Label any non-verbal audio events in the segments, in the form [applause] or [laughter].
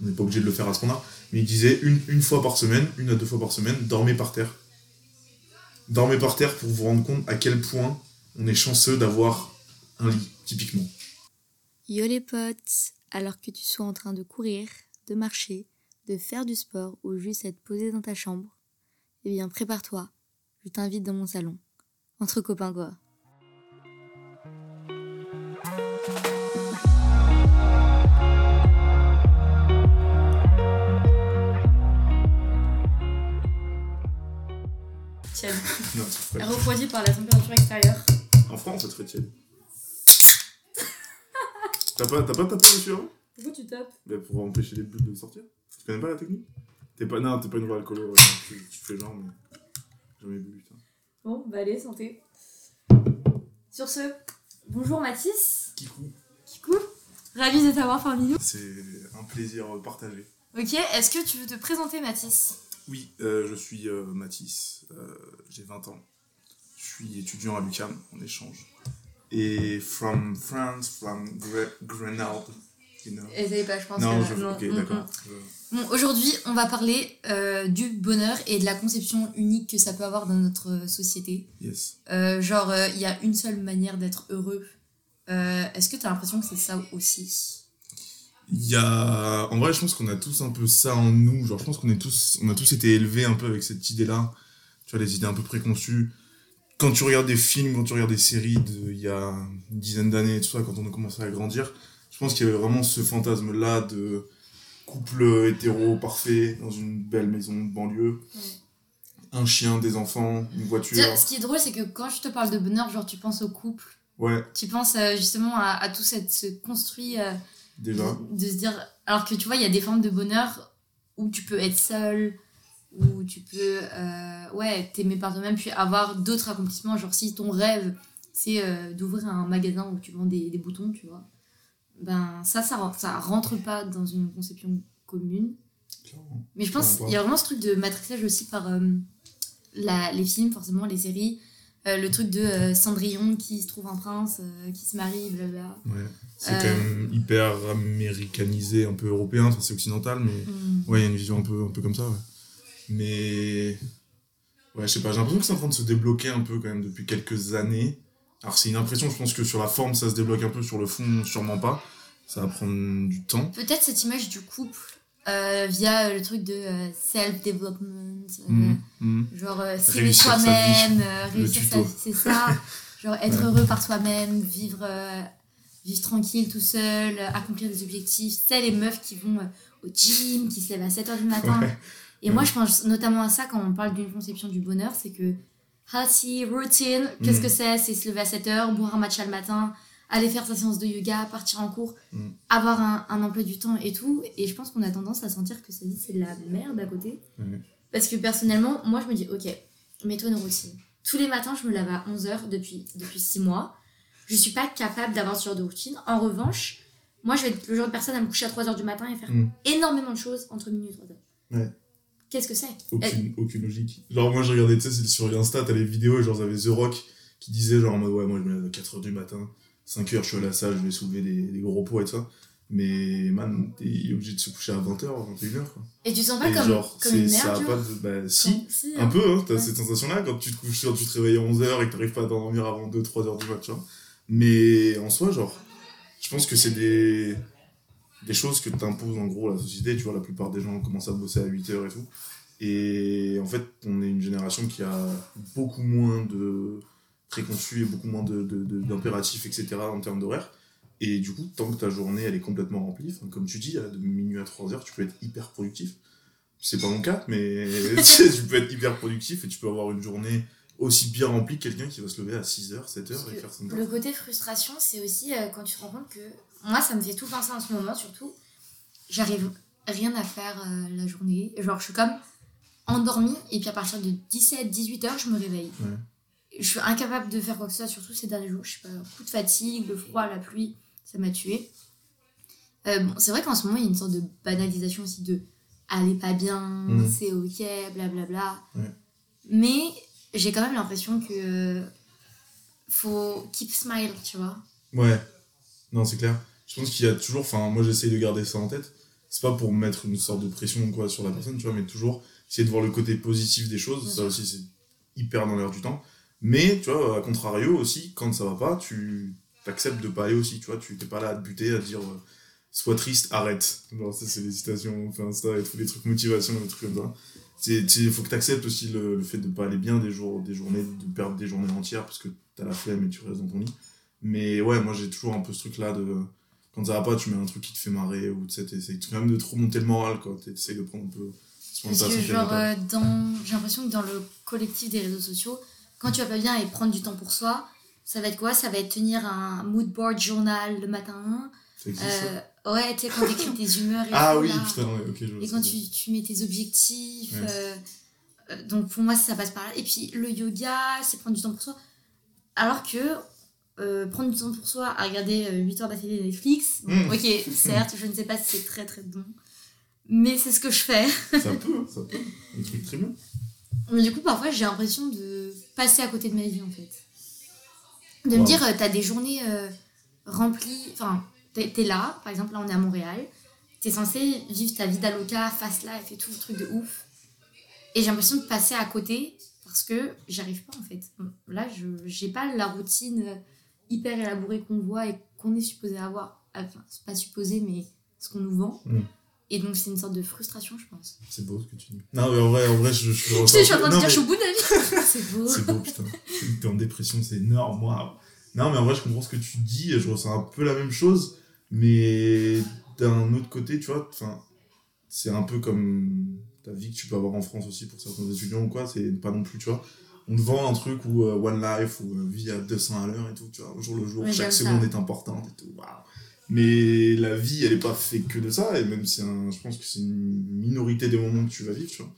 on n'est pas obligé de le faire à ce point-là, mais il disait une, une fois par semaine, une à deux fois par semaine, dormez par terre. Dormez par terre pour vous rendre compte à quel point on est chanceux d'avoir un lit, typiquement. Yo les potes, alors que tu sois en train de courir, de marcher, de faire du sport ou juste être posé dans ta chambre, eh bien prépare-toi, je t'invite dans mon salon. Entre copains quoi. Tiède. Non, c'est pas- Refroidi par la température extérieure. En France, c'est très tiède. T'as pas, t'as pas tapé dessus avant Pourquoi tu tapes? Bah, Pour empêcher les bulles de sortir Tu connais pas la technique? T'es pas, non, t'es pas une vraie alcoolo, ouais, tu, tu fais genre, mais jamais bu, putain. Bon, bah allez, santé. Sur ce, bonjour Mathis. Kikou, Kikou. Ravi de t'avoir parmi nous. c'est un plaisir partagé. Ok, est-ce que tu veux te présenter Mathis? Oui, euh, je suis euh, Mathis, euh, j'ai 20 ans. Je suis étudiant à l'UQAM en échange. Et from France, from Gre Grenade, you know. Eh, pas, je pense Non, que je, non. ok, Mm, d'accord. Bon, aujourd'hui, on va parler euh, du bonheur et de la conception unique que ça peut avoir dans notre société. Yes. Euh, genre, euh, il y a une seule manière d'être heureux. Est-ce que tu as l'impression que c'est ça aussi? Il y a. En vrai, je pense qu'on a tous un peu ça en nous. Genre, je pense qu'on est tous, on a tous été élevés un peu avec cette idée-là. Tu vois, les idées un peu préconçues. Quand tu regardes des films, quand tu regardes des séries de, il y a une dizaine d'années, tout ça, quand on a commencé à grandir, je pense qu'il y avait vraiment ce fantasme-là de couple hétéro parfait dans une belle maison de banlieue. Ouais. Un chien, des enfants, une voiture. Ce qui est drôle, c'est que quand je te parle de bonheur, genre tu penses au couple, Ouais, tu penses euh, justement à, à tout cette, ce construit euh, déjà. de, de se dire. Alors que tu vois, il y a des formes de bonheur où tu peux être seul, où tu peux euh, ouais, t'aimer par toi-même, puis avoir d'autres accomplissements. Genre si ton rêve, c'est euh, d'ouvrir un magasin où tu vends des, des boutons, tu vois. Ben ça, ça, ça rentre pas dans une conception commune. Clairement. Mais je pense qu'il y a vraiment ce truc de matrixage aussi par euh, la, les films, forcément, les séries. Euh, le truc de euh, Cendrillon qui se trouve un prince, euh, qui se marie, blablabla. Ouais. C'est quand même hyper américanisé, un peu européen, enfin, c'est occidental, mais. Mm. Ouais, il y a une vision un peu, un peu comme ça, ouais. Mais. Ouais, je sais pas, j'ai l'impression que c'est en train de se débloquer un peu quand même depuis quelques années. Alors, c'est une impression, je pense que sur la forme, ça se débloque un peu, sur le fond, sûrement pas. Ça va prendre du temps. Peut-être cette image du couple euh, via le truc de euh, self-development, euh, Mhm, mhm. genre euh, s'aimer soi-même, euh, réussir sa vie, c'est ça. [laughs] genre être Ouais. heureux par soi-même, vivre, euh, vivre tranquille tout seul, euh, accomplir des objectifs. C'est les meufs qui vont euh, au gym, qui se lèvent à 7h du matin. Ouais. Et moi, je pense notamment à ça quand on parle d'une conception du bonheur, c'est que healthy routine, qu'est-ce Mm. que c'est? C'est se lever à 7h, boire un matcha le matin, aller faire sa séance de yoga, partir en cours, Mm. avoir un, un emploi du temps et tout. Et je pense qu'on a tendance à sentir que sa vie, c'est de la merde à côté. Parce que personnellement, moi, je me dis, ok, mets-toi une routine. Tous les matins, je me lave à 11h depuis, depuis 6 mois. Je suis pas capable d'avoir ce genre de routine. En revanche, moi, je vais être le genre de personne à me coucher à 3h du matin et faire Mm. énormément de choses entre minuit et 3h. Ouais. Qu'est-ce que c'est? Aucune, aucune logique. Genre, moi, je regardais, tu sais, sur Insta, t'as les vidéos, et genre, j'avais The Rock qui disait, genre, en mode, ouais, moi, je me lève à 4h du matin, 5h, je suis à la salle, je vais soulever des, des gros poids et tout ça. Mais, man, il est obligé de se coucher à 20h, 21h, quoi. Et tu sens pas Et comme, genre, comme c'est- une ça merde, a genre pas de. Bah, si, Si, un hein. peu, hein, t'as Ouais. cette sensation-là quand tu te couches, tu te réveilles à 11h et que t'arrives pas à t'endormir avant 2-3 heures du match. hein. Mais en soi, genre, je pense que c'est des, des choses que t'imposes en gros la société. Tu vois, la plupart des gens commencent à bosser à 8h et tout. Et en fait, on est une génération qui a beaucoup moins de préconçus et beaucoup moins de, de- de- d'impératifs, etc. en termes d'horaire. Et du coup, tant que ta journée elle est complètement remplie, enfin, comme tu dis, de minuit à 3 heures, tu peux être hyper productif. C'est pas mon cas, mais [laughs] tu sais, tu peux être hyper productif et tu peux avoir une journée aussi bien remplie que quelqu'un qui va se lever à 6 heures, 7 heures et faire son Le côté frustration, c'est aussi euh, quand tu te rends compte que. Moi, ça me fait tout penser en ce moment, surtout. J'arrive rien à faire euh, la journée. Genre, je suis comme endormie, et puis à partir de 17-18 heures, je me réveille. Ouais. Je suis incapable de faire quoi que ce soit, surtout ces derniers jours. Je sais pas, coup de fatigue, le froid, la pluie, ça m'a tué. Euh, bon, c'est vrai qu'en ce moment, il y a une sorte de banalisation aussi de aller pas bien, Mhm. c'est ok, blablabla. Ouais. Mais j'ai quand même l'impression que euh, faut keep smile, tu vois. Ouais, non, c'est clair. Je pense qu'il y a toujours, enfin, moi j'essaye de garder ça en tête. c'est pas pour mettre une sorte de pression ou quoi sur la personne, tu vois, mais toujours essayer de voir le côté positif des choses. Bien ça sûr. aussi, c'est hyper dans l'air du temps. Mais, tu vois, à contrario aussi, quand ça va pas, tu acceptes de pas aller aussi, tu vois. Tu t'es pas là à te buter, à te dire, euh, sois triste, arrête. Genre, ça, c'est les citations, enfin, Insta et tous les trucs motivation, des trucs comme ça. Il faut que tu acceptes aussi le, le fait de pas aller bien des jours, des journées, de perdre des journées entières parce que t'as la flemme et tu restes dans ton lit. Mais ouais, moi j'ai toujours un peu ce truc là de quand ça va pas, tu mets un truc qui te fait marrer ou tu sais, t'essayes quand même de trop monter le moral quoi. T'essayes de prendre un peu Parce que genre, euh, dans... j'ai l'impression que dans le collectif des réseaux sociaux, quand tu vas pas bien et prendre du temps pour soi, ça va être quoi? Ça va être tenir un mood board journal le matin. Euh, ouais, tu sais, quand t'écris tes [laughs] humeurs et ah tout, oui, là. putain, ouais, ok, je vois Et quand tu, tu mets tes objectifs. Ouais. euh, euh, donc pour moi, ça passe par là. Et puis le yoga, c'est prendre du temps pour soi. Alors que euh, prendre du temps pour soi à regarder 8 heures d'affilée Netflix, bon, Mm. ok, certes, je ne sais pas si c'est très très bon. Mais c'est ce que je fais. Ça peut, ça peut. [laughs] Un truc très bien. Mais du coup, parfois, j'ai l'impression de passer à côté de ma vie, en fait. De me dire, euh, t'as des journées euh, remplies. Enfin, t'es là, par exemple, là, on est à Montréal. T'es censé vivre ta vie d'aloca, face là, et tout le truc de ouf. Et j'ai l'impression de passer à côté parce que j'arrive pas, en fait. Là, je j'ai pas la routine hyper élaborée qu'on voit et qu'on est supposé avoir. Enfin, c'est pas supposé, mais ce qu'on nous vend. Mm. Et donc, c'est une sorte de frustration, je pense. C'est beau ce que tu dis. Non, mais en vrai, en vrai je, je, [laughs] je, suis en train de Non, dire, je suis au bout de la vie. [laughs] c'est beau. C'est beau, putain. T'es en dépression, c'est énorme, waouh. Non, mais en vrai, je comprends ce que tu dis, je ressens un peu la même chose, mais d'un autre côté, tu vois, c'est un peu comme ta vie que tu peux avoir en France aussi pour certains étudiants ou quoi, c'est pas non plus, tu vois. On te vend un truc où euh, One Life, ou euh, vie à 200 à l'heure et tout, tu vois, au jour le jour, Ouais, chaque seconde ça. est importante et tout, waouh. Mais la vie, elle est pas faite que de ça, et même c'est un, je pense que c'est une minorité des moments que tu vas vivre, tu vois.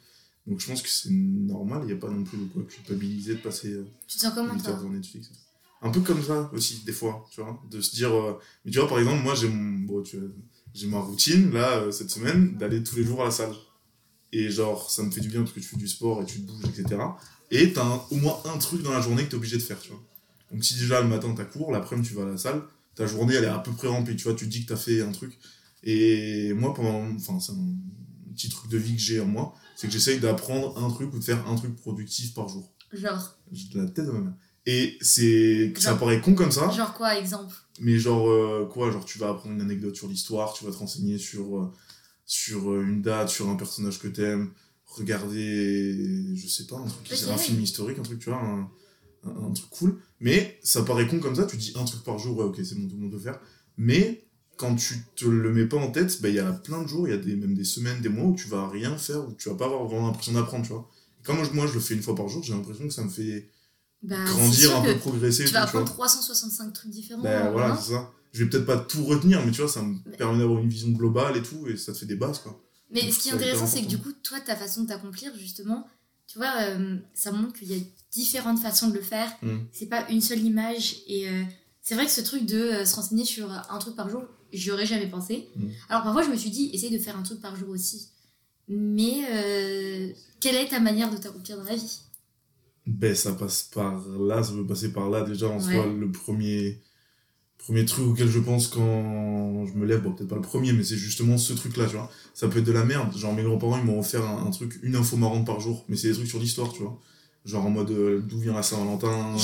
Donc je pense que c'est normal, il n'y a pas non plus de quoi culpabiliser de passer euh, Tu te sens comment, 8 toi heures sur Netflix. Un peu comme ça aussi, des fois, tu vois, de se dire... euh, Mais tu vois, par exemple, moi, j'ai mon... bon, tu vois, j'ai ma routine, là, euh, cette semaine, d'aller tous les jours à la salle. Et genre, ça me fait du bien parce que tu fais du sport et tu te bouges, etc. Et t'as un- au moins un truc dans la journée que t'es obligé de faire, tu vois. Donc si déjà le matin t'as cours, l'après-midi tu vas à la salle, ta journée elle est à peu près remplie, tu vois, tu dis que t'as fait un truc. Et moi, pendant... Enfin, c'est un petit truc de vie que j'ai en moi, c'est que j'essaye d'apprendre un truc ou de faire un truc productif par jour. Genre, J'ai de la tête de ma mère. Et c'est ça paraît con comme ça, genre quoi, exemple? Mais genre euh, quoi, genre tu vas apprendre une anecdote sur l'histoire, tu vas te renseigner sur euh, sur euh, une date, sur un personnage que t'aimes, regarder je sais pas un truc, Ok. un film historique, un truc tu vois, un, un, un truc cool. Mais ça paraît con comme ça, tu dis un truc par jour, ouais ok c'est bon tout le monde peut faire. Mais quand tu te le mets pas en tête, bah, il y a plein de jours, il y a des, même des semaines, des mois où tu vas rien faire, où tu vas pas avoir vraiment l'impression d'apprendre, tu vois. Et quand moi, je- moi je le fais une fois par jour, j'ai l'impression que ça me fait bah, grandir, un peu progresser. Tu vas apprendre 365 trucs différents. Voilà, hein. c'est ça. Je vais peut-être pas tout retenir, mais tu vois, ça me permet d'avoir une vision globale et tout, et ça te fait des bases, quoi. Mais Donc, ce qui est intéressant, c'est que du coup, toi, ta façon de t'accomplir, justement, tu vois, euh, ça montre qu'il y a différentes façons de le faire. Mm. C'est pas une seule image. Et euh, c'est vrai que ce truc de euh, se renseigner sur un truc par jour, j'y aurais jamais pensé. Mm. Alors parfois, je me suis dit, essaye de faire un truc par jour aussi. Mais euh, quelle est ta manière de t'accomplir dans la vie? Ben, ça passe par là, ça peut passer par là, déjà, en Ouais. soi, le premier, premier truc auquel je pense quand je me lève, bon, peut-être pas le premier, mais c'est justement ce truc-là, tu vois. Ça peut être de la merde. Genre, mes grands-parents, ils m'ont offert un, un truc, une info marrante par jour, mais c'est des trucs sur l'histoire, tu vois. Genre, en mode, euh, d'où vient la Saint-Valentin,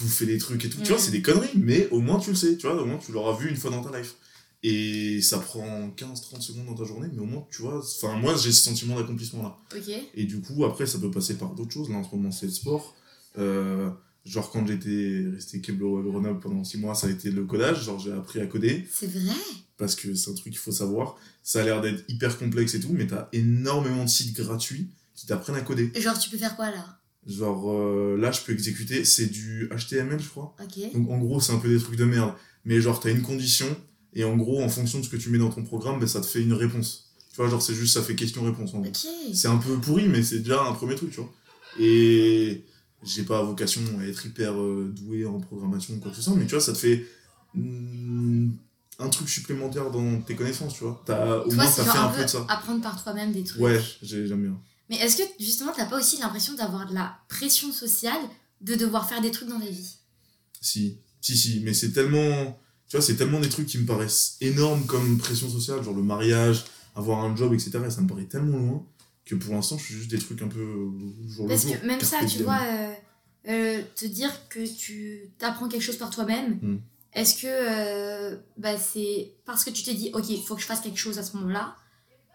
bouffer des trucs et tout. Tu Mm. vois, c'est des conneries, mais au moins tu le sais, tu vois, au moins tu l'auras vu une fois dans ta life. Et ça prend 15-30 secondes dans ta journée, mais au moins tu vois, enfin moi j'ai ce sentiment d'accomplissement là. Ok. Et du coup, après ça peut passer par d'autres choses, là en ce moment c'est le sport. Euh, genre quand j'étais resté Keblo à Grenoble pendant 6 mois, ça a été le codage, genre j'ai appris à coder, C'est vrai? parce que c'est un truc qu'il faut savoir. Ça a l'air d'être hyper complexe et tout, mais t'as énormément de sites gratuits qui t'apprennent à coder. Genre, tu peux faire quoi là? Genre euh, là je peux exécuter, c'est du HTML je crois. Donc en gros, c'est un peu des trucs de merde. Mais genre, t'as une condition, et en gros, en fonction de ce que tu mets dans ton programme, ben, ça te fait une réponse. Tu vois, genre, c'est juste, ça fait question-réponse en gros. C'est un peu pourri, mais c'est déjà un premier truc, tu vois. Et j'ai pas vocation à être hyper euh, doué en programmation ou quoi que ce soit, mais tu vois, ça te fait mm, un truc supplémentaire dans tes connaissances, tu vois. Au Toi, moins, t'as fait un un peu de ça. apprendre par toi-même des trucs. Ouais, j'ai- j'aime bien. Mais est-ce que justement, t'as pas aussi l'impression d'avoir de la pression sociale de devoir faire des trucs dans ta vie? Si, si, si, mais c'est tellement. Tu vois, c'est tellement des trucs qui me paraissent énormes comme pression sociale, genre le mariage, avoir un job, etc. Et ça me paraît tellement loin que pour l'instant, je fais juste des trucs un peu jour Parce le jour. que même ça, tu vois, euh, euh, te dire que tu t'apprends quelque chose par toi-même, Mm. est-ce que euh, bah, c'est parce que tu t'es dit, ok, il faut que je fasse quelque chose à ce moment-là,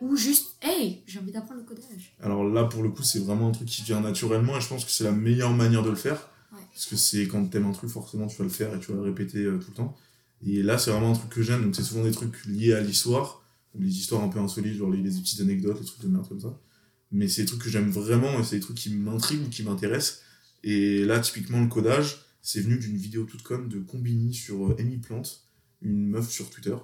ou juste, hey, j'ai envie d'apprendre le codage Alors là, pour le coup, c'est vraiment un truc qui vient naturellement et je pense que c'est la meilleure manière de le faire. Ouais. Parce que c'est quand t'aimes un truc, forcément, tu vas le faire et tu vas le répéter euh, tout le temps. Et là, c'est vraiment un truc que j'aime. Donc, c'est souvent des trucs liés à l'histoire, les histoires un peu insolites, genre les, les petites anecdotes, les trucs de merde comme ça. Mais c'est des trucs que j'aime vraiment et c'est des trucs qui m'intriguent ou qui m'intéressent. Et là, typiquement, le codage, c'est venu d'une vidéo toute conne de Combini sur euh, Amy Plante, une meuf sur Twitter,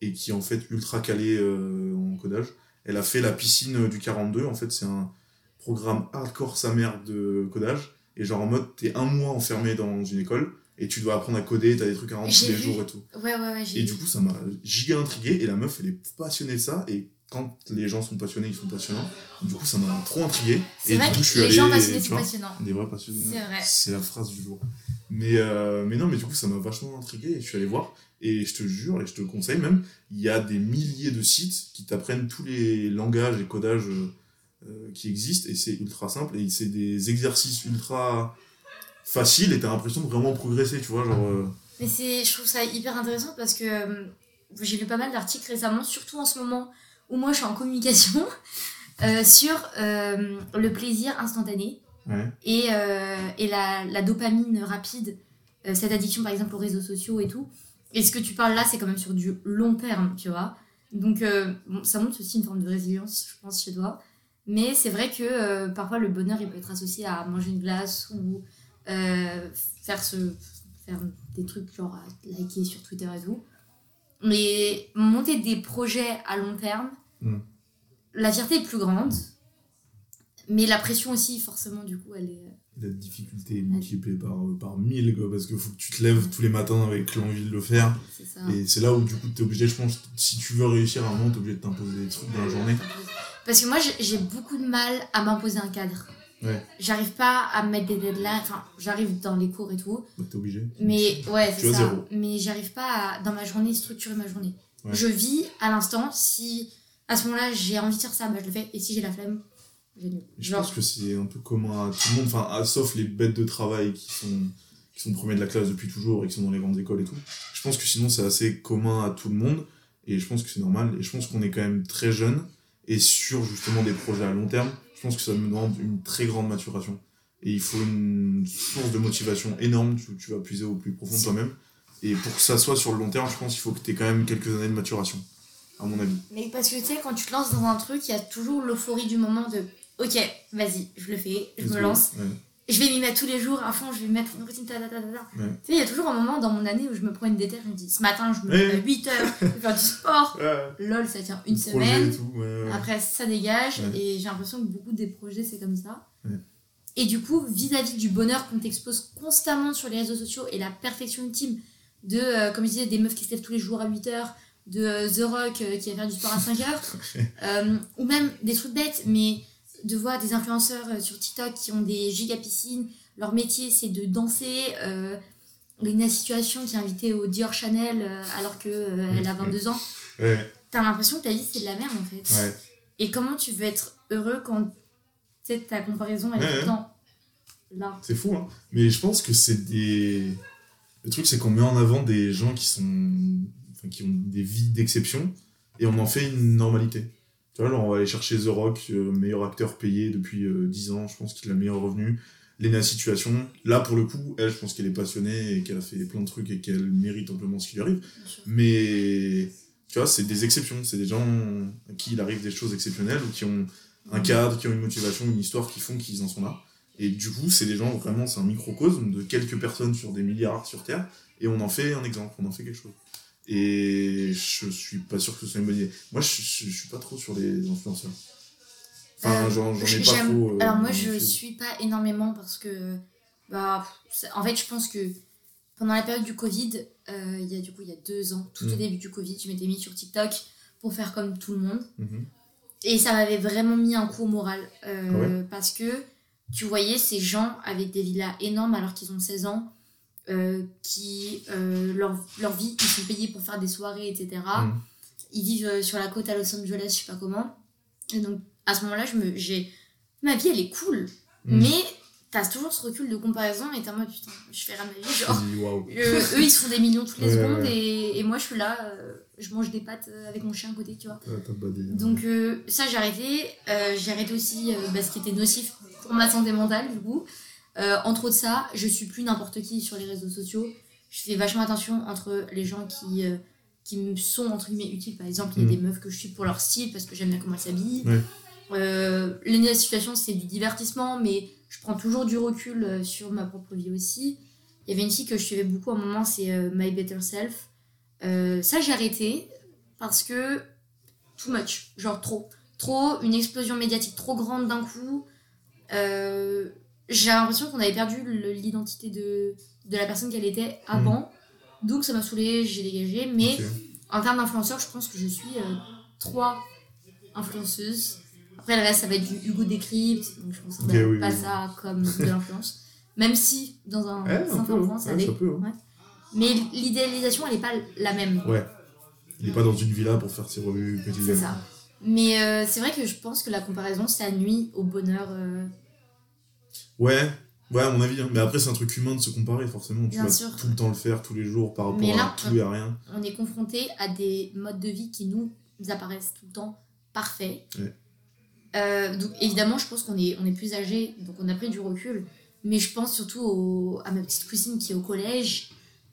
et qui est en fait ultra calée euh, codage. Elle a fait la piscine du 42, en fait, c'est un programme hardcore sa mère de codage. Et genre en mode, t'es un mois enfermé dans une école et tu dois apprendre à coder, t'as des trucs à rendre tous les vu. jours et tout. Ouais, ouais, ouais, j'ai Et du coup, ça m'a giga intrigué. Et la meuf, elle est passionnée de ça. Et quand les gens sont passionnés, ils sont passionnants. Du coup, ça m'a trop intrigué. C'est Et vrai du coup, que je suis les allé, gens passionnés sont vois, passionnants. Des vrais passionnés. C'est vrai. C'est la phrase du jour. Mais, euh, mais non, mais du coup, ça m'a vachement intrigué et je suis allé voir. Et je te jure, et je te conseille même, il y a des milliers de sites qui t'apprennent tous les langages et codages euh, euh, qui existent et c'est ultra simple. Et c'est des exercices ultra faciles et t'as l'impression de vraiment progresser, tu vois. Genre, euh, Mais c'est, je trouve ça hyper intéressant parce que euh, j'ai lu pas mal d'articles récemment, surtout en ce moment où moi je suis en communication, [laughs] sur le plaisir instantané ouais. et, et la, la dopamine rapide, cette addiction par exemple aux réseaux sociaux et tout. Et ce que tu parles là, c'est quand même sur du long terme, tu vois. Donc euh, bon, ça montre aussi une forme de résilience, je pense, chez toi. Mais c'est vrai que euh, parfois le bonheur, il peut être associé à manger une glace ou euh, faire, ce, faire des trucs genre à liker sur Twitter et tout. Mais monter des projets à long terme, Mm. la fierté est plus grande. Mais la pression aussi, forcément, du coup, elle est... La difficulté est multipliée par, euh, par mille, quoi, parce qu'il faut que tu te lèves tous les matins avec l'envie de le faire. Et c'est là où, du coup, t'es obligé, je pense, si tu veux réussir à un moment, t'es obligé de t'imposer des trucs dans la journée. Parce que moi, j'ai- beaucoup de mal à m'imposer un cadre. Ouais. J'arrive pas à me mettre des deadlines. Enfin, j'arrive dans les cours et tout. Bah, t'es obligé. Mais ouais, c'est ça. zéro. Mais j'arrive pas à, dans ma journée, structurer ma journée. Ouais. Je vis à l'instant. Si à ce moment-là, j'ai envie de faire ça, bah, je le fais. Et si j'ai la flemme, Je Genre, pense que c'est un peu commun à tout le monde, enfin, à- sauf les bêtes de travail qui sont, qui sont premiers de la classe depuis toujours et qui sont dans les grandes écoles et tout. Je pense que sinon, c'est assez commun à tout le monde et je pense que c'est normal. Et je pense qu'on est quand même très jeune et sur justement des projets à long terme, je pense que ça me demande une très grande maturation. Et il faut une source de motivation énorme, tu, tu vas puiser au plus profond de toi-même. Et pour que ça soit sur le long terme, je pense qu'il faut que tu aies quand même quelques années de maturation, à mon avis. Mais parce que tu sais, quand tu te lances dans un truc, il y a toujours l'euphorie du moment de Ok, vas-y, je le fais, je Let's me lance. Ouais. Je vais m'y mettre tous les jours à fond, je vais mettre une routine, ta ta ta ta. Ouais. Tu sais, il y a toujours un moment dans mon année où je me prends une déterre, je me dis Ce matin, je me lève à 8 heures, je vais faire du sport. [laughs] Lol, ça tient une semaine. tout. Après, ça dégage. Et j'ai l'impression que beaucoup des projets, c'est comme ça. Et du coup, vis-à-vis du bonheur qu'on t'expose constamment sur les réseaux sociaux et la perfection ultime de, euh, comme je disais, des meufs qui se lèvent tous les jours à 8 heures, de euh, The Rock euh, qui va faire du sport à 5 [laughs] heures, ou même des trucs bêtes, mais de voir des influenceurs euh, sur TikTok qui ont des giga piscines, leur métier c'est de danser. Euh, Lena Situation qui est invitée au Dior Chanel euh, alors qu'elle a 22 ans. Ouais, T'as l'impression que ta vie c'est de la merde en fait. ouais. Et comment tu veux être heureux quand ta comparaison elle est Ouais, là? C'est fou, hein. Mais je pense que c'est des. Le truc, c'est qu'on met en avant des gens qui sont. Enfin, qui ont des vies d'exception et on en fait une normalité. Tu vois, genre, on va aller chercher The Rock, euh, meilleur acteur payé depuis euh, 10 ans, je pense qu'il a le meilleur revenu. Lena Situation, là pour le coup, elle, je pense qu'elle est passionnée et qu'elle a fait plein de trucs et qu'elle mérite amplement ce qui lui arrive. Mais tu vois, c'est des exceptions, c'est des gens à qui il arrive des choses exceptionnelles ou qui ont un cadre, qui ont une motivation, une histoire qui font qu'ils en sont là. Et du coup, c'est des gens, vraiment, c'est un microcosme de quelques personnes sur des milliards sur Terre, et on en fait un exemple, on en fait quelque chose. Et je suis pas sûr que ce soit une bonne idée. Moi, je, je, je suis pas trop sur les influenceurs. Enfin, Euh, j'en j'en ai pas trop. euh, Alors moi je suis pas énormément parce que bah en fait je pense que pendant la période du Covid, euh, il y a du coup il y a deux ans, tout au Mhm. début du Covid, je m'étais mis sur TikTok pour faire comme tout le monde. Mhm. Et ça m'avait vraiment mis un coup au moral. euh, Ah ouais Parce que tu voyais ces gens avec des villas énormes alors qu'ils ont 16 ans, euh, qui, euh, leur, leur vie, ils sont payés pour faire des soirées, etc. Mhm. ils vivent euh, sur la côte à Los Angeles, je sais pas comment. Et donc, à ce moment-là, je me, j'ai, ma vie, elle est cool. Mm. Mais t'as toujours ce recul de comparaison et t'es en mode, putain, je fais rien de ma vie. Genre, eux, ils se font des millions toutes les Ouais, secondes ouais. Et, et moi, je suis là, euh, je mange des pâtes avec mon chien à côté, tu vois. Badé. Donc ça j'ai arrêté. J'ai arrêté aussi euh, bah, ce qui était nocif pour ma santé mentale du coup. Euh, entre autres ça, je suis plus n'importe qui sur les réseaux sociaux. Je fais vachement attention entre les gens qui, euh, qui me sont entre guillemets utiles. Par exemple, il y a Mhm. des meufs que je suis pour leur style parce que j'aime bien comment elles s'habillent. Ouais. Euh, les situations c'est du divertissement mais je prends toujours du recul euh, sur ma propre vie aussi. Il y avait une fille que je suivais beaucoup à un moment, c'est My Better Self. Ça j'ai arrêté parce que too much, genre trop. Trop, une explosion médiatique trop grande d'un coup. Euh, j'ai l'impression qu'on avait perdu l'identité de, de la personne qu'elle était avant. Donc ça m'a saoulé, j'ai dégagé. Mais en termes d'influenceurs, je pense que je suis euh, trois influenceuses. Après, le reste, ça va être du Hugo Décrypte. Donc je ne considère Ok, oui, pas oui. ça comme de [laughs] l'influence. Même si, dans un un certain point, ça ouais, peut, ouais. Ouais. Mais l'idéalisation, elle n'est pas la même. Ouais. Il est pas dans une villa pour faire ses revues C'est quotidiennes. ça. Mais euh, c'est vrai que je pense que la comparaison, ça nuit au bonheur. euh, Ouais, ouais, à mon avis. hein. Mais après, c'est un truc humain de se comparer, forcément. Tu Bien vas sûr. tout le temps le faire, tous les jours, par rapport là, à tout et à rien. on est confronté à des modes de vie qui nous apparaissent tout le temps parfaits. Ouais. Euh, donc évidemment, je pense qu'on est, on est plus âgé, donc on a pris du recul. Mais je pense surtout au- à ma petite cousine qui est au collège,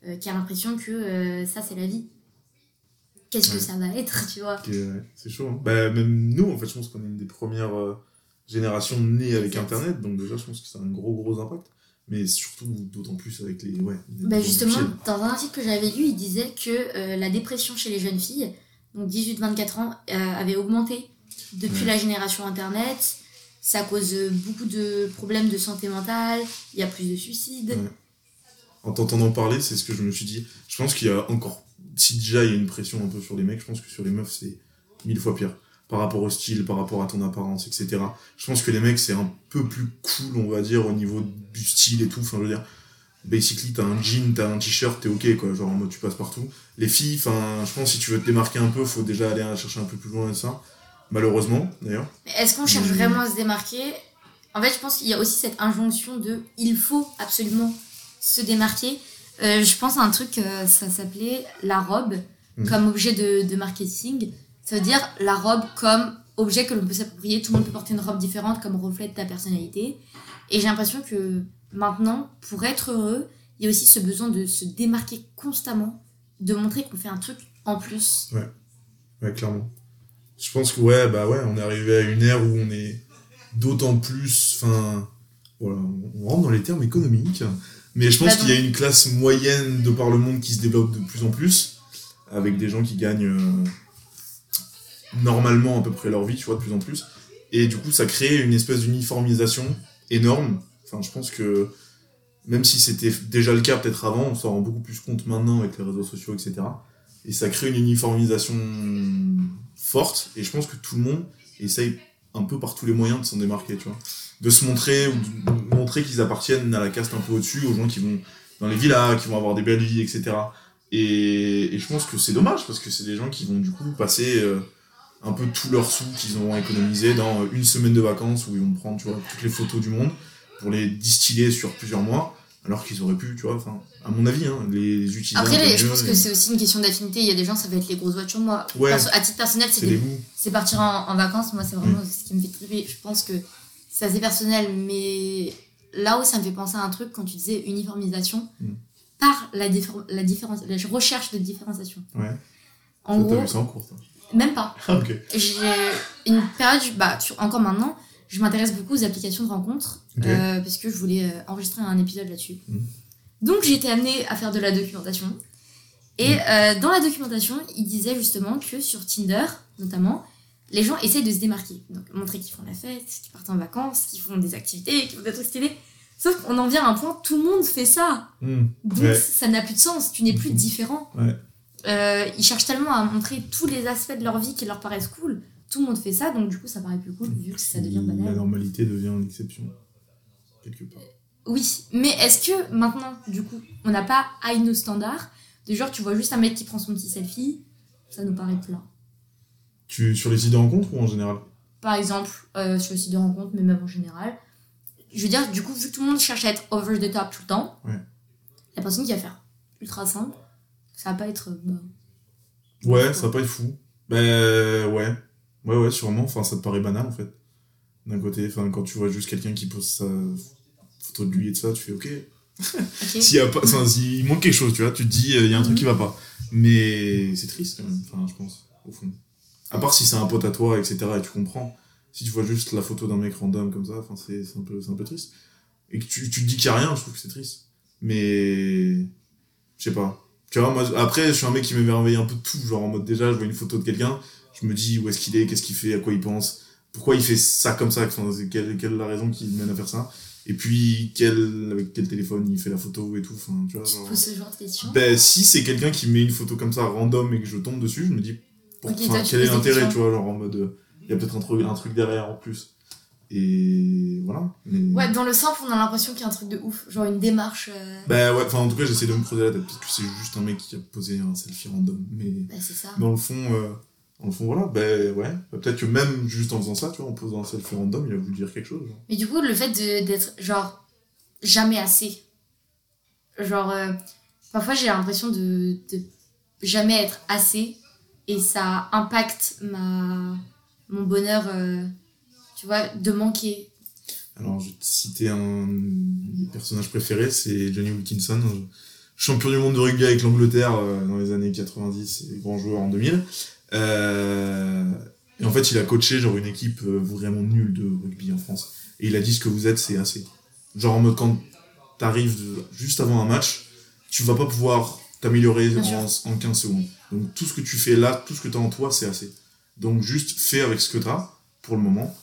euh, qui a l'impression que euh, ça c'est la vie. Qu'est-ce Ouais. que ça va être, [laughs] tu vois? Ouais, c'est chaud. hein. Bah, même nous, en fait, je pense qu'on est une des premières générations nées avec. Internet. Donc, déjà, je pense que ça a un gros, gros impact. Mais surtout, d'autant plus avec les. Ouais, les Bah justement, dans un article que j'avais lu, il disait que euh, la dépression chez les jeunes filles, donc 18-24 ans, euh, avait augmenté depuis Ouais. la génération Internet. Ça cause euh, beaucoup de problèmes de santé mentale, il y a plus de suicides. Ouais. En t'entendant parler, c'est ce que je me suis dit. Je pense qu'il y a encore. Si déjà il y a une pression un peu sur les mecs, je pense que sur les meufs, c'est mille fois pire. Par rapport au style, par rapport à ton apparence, etc. Je pense que les mecs, c'est un peu plus cool, on va dire, au niveau du style et tout. Enfin, je veux dire, basically, t'as un jean, t'as un t-shirt, t'es ok, quoi. Genre, en mode, tu passes partout. Les filles, enfin, je pense si tu veux te démarquer un peu, faut déjà aller chercher un peu plus loin et ça. Malheureusement, d'ailleurs. Mais est-ce qu'on cherche vraiment à se démarquer? En fait, je pense qu'il y a aussi cette injonction de il faut absolument se démarquer. Euh, je pense à un truc, euh, ça s'appelait la robe Mhm. comme objet de, de marketing. Ça veut dire la robe comme objet que l'on peut s'approprier. Tout le monde peut porter une robe différente comme reflet de ta personnalité. Et j'ai l'impression que maintenant, pour être heureux, il y a aussi ce besoin de se démarquer constamment, de montrer qu'on fait un truc en plus. Ouais, clairement. Je pense que, ouais, bah ouais, on est arrivé à une ère où on est d'autant plus. Enfin, voilà, on rentre dans les termes économiques. Mais je pense Bah qu'il y a une classe moyenne de par le monde qui se développe de plus en plus, avec des gens qui gagnent euh, normalement à peu près leur vie, tu vois, de plus en plus. Et du coup, ça crée une espèce d'uniformisation énorme. Enfin, je pense que même si c'était déjà le cas peut-être avant, on s'en rend beaucoup plus compte maintenant avec les réseaux sociaux, etc. Et ça crée une uniformisation forte. Et je pense que tout le monde essaye un peu par tous les moyens de s'en démarquer, tu vois. De se montrer ou de montrer qu'ils appartiennent à la caste un peu au-dessus, aux gens qui vont dans les villas, qui vont avoir des belles vies, etc. Et, et je pense que c'est dommage parce que c'est des gens qui vont du coup passer euh, un peu tous leurs sous qu'ils auront économisés dans une semaine de vacances où ils vont prendre, tu vois, toutes les photos du monde pour les distiller sur plusieurs mois, alors qu'ils auraient pu, tu vois, enfin, à mon avis, hein, les utiliser Après, les- je pense et- que c'est aussi une question d'affinité. Il y a des gens, ça va être les grosses voitures. Moi, Ouais. perso- à titre personnel, c'est c'est des- partir en, en vacances. Moi, c'est vraiment Mm. ce qui me fait triper. Je pense que c'est assez personnel. Mais là où ça me fait penser à un truc, quand tu disais uniformisation, Mm. par la, diffé- la, différence, la recherche de différenciation. Ouais. En gros, en cours, toi même pas. Ah. J'ai une période, bah, encore maintenant, je m'intéresse beaucoup aux applications de rencontres euh, parce que je voulais euh, enregistrer un épisode là-dessus. Mhm. Donc j'ai été amenée à faire de la documentation. Et Mhm. euh, dans la documentation, il disait justement que sur Tinder, notamment, les gens essayent de se démarquer. Donc montrer qu'ils font la fête, qu'ils partent en vacances, qu'ils font des activités, qu'ils font des trucs stylés. Sauf qu'on en vient à un point, tout le monde fait ça. Hmm. Donc Ouais. ça n'a plus de sens, tu n'es plus différent. Ouais. Euh, ils cherchent tellement à montrer tous les aspects de leur vie qui leur paraissent cool. Tout le monde fait ça, donc du coup ça paraît plus cool vu que ça devient La banal. normalité devient l'exception. Quelque part. Oui, mais est-ce que maintenant, du coup, on n'a pas high nos standards De genre, tu vois juste un mec qui prend son petit selfie, ça nous paraît plat. Tu, sur les sites de rencontres ou en général? Par exemple, euh, sur le site de rencontre, mais même en général. Je veux dire, du coup, vu que tout le monde cherche à être over the top tout le temps, Ouais. la personne qui va faire ultra simple, ça va pas être. euh, bah, Ouais, ça va pas être fou. Ben ouais. Ouais, ouais, sûrement. Enfin, ça te paraît banal en fait. D'un côté, enfin, quand tu vois juste quelqu'un qui pose sa photo de lui et de ça, tu fais ok. [laughs] S'il y a pas, s'il manque quelque chose, tu vois, tu te dis, il y a un truc qui va pas. Mais c'est triste quand même, enfin, je pense, au fond. À part si c'est un pote à toi, etc., et tu comprends. Si tu vois juste la photo d'un mec random comme ça, enfin, c'est c'est un, peu- c'est un peu triste. Et que tu, tu te dis qu'il y a rien, je trouve que c'est triste. Mais. Je sais pas. Tu vois, moi, après, je suis un mec qui m'émerveille un peu de tout. Genre, en mode, déjà, je vois une photo de quelqu'un, je me dis où est-ce qu'il est, qu'est-ce qu'il fait, à quoi il pense, pourquoi il fait ça comme ça, quelle, quelle est la raison qui mène à faire ça. Et puis, quel, avec quel téléphone il fait la photo et tout. Enfin, tu vois, genre- ce genre de questions. ben, si c'est quelqu'un qui met une photo comme ça random et que je tombe dessus, je me dis, pour- Ok, enfin, toi, tu quel est l'intérêt, tu vois, genre en mode, il y a peut-être un truc, un truc derrière en plus. Et voilà. Mais... Ouais, dans le simple, on a l'impression qu'il y a un truc de ouf. Genre une démarche. euh, Bah ouais, enfin en tout cas, j'essaie de me creuser la tête, peut-être que c'est juste un mec qui a posé un selfie random. Mais Bah, c'est ça. dans le fond, euh, dans le fond, voilà, ben ouais. Bah, peut-être que même juste en faisant ça, tu vois, en posant un selfie random, il a voulu dire quelque chose. genre. Mais du coup, le fait d'être, genre, jamais assez. Genre, euh, parfois j'ai l'impression de, de jamais être assez. Et ça impacte ma, mon bonheur, euh, tu vois, de manquer. Alors, je vais te citer un des personnages préférés, c'est Johnny Wilkinson, champion du monde de rugby avec l'Angleterre euh, dans les années 90 et grand joueur en 2000. Euh, et en fait, il a coaché genre une équipe euh, vraiment nulle de rugby en France. Et il a dit ce que vous êtes, c'est assez. Genre en mode quand t'arrives de- juste avant un match, tu vas pas pouvoir t'améliorer en 15 secondes. Donc tout ce que tu fais là, tout ce que t'as en toi, c'est assez. Donc juste fais avec ce que t'as pour le moment.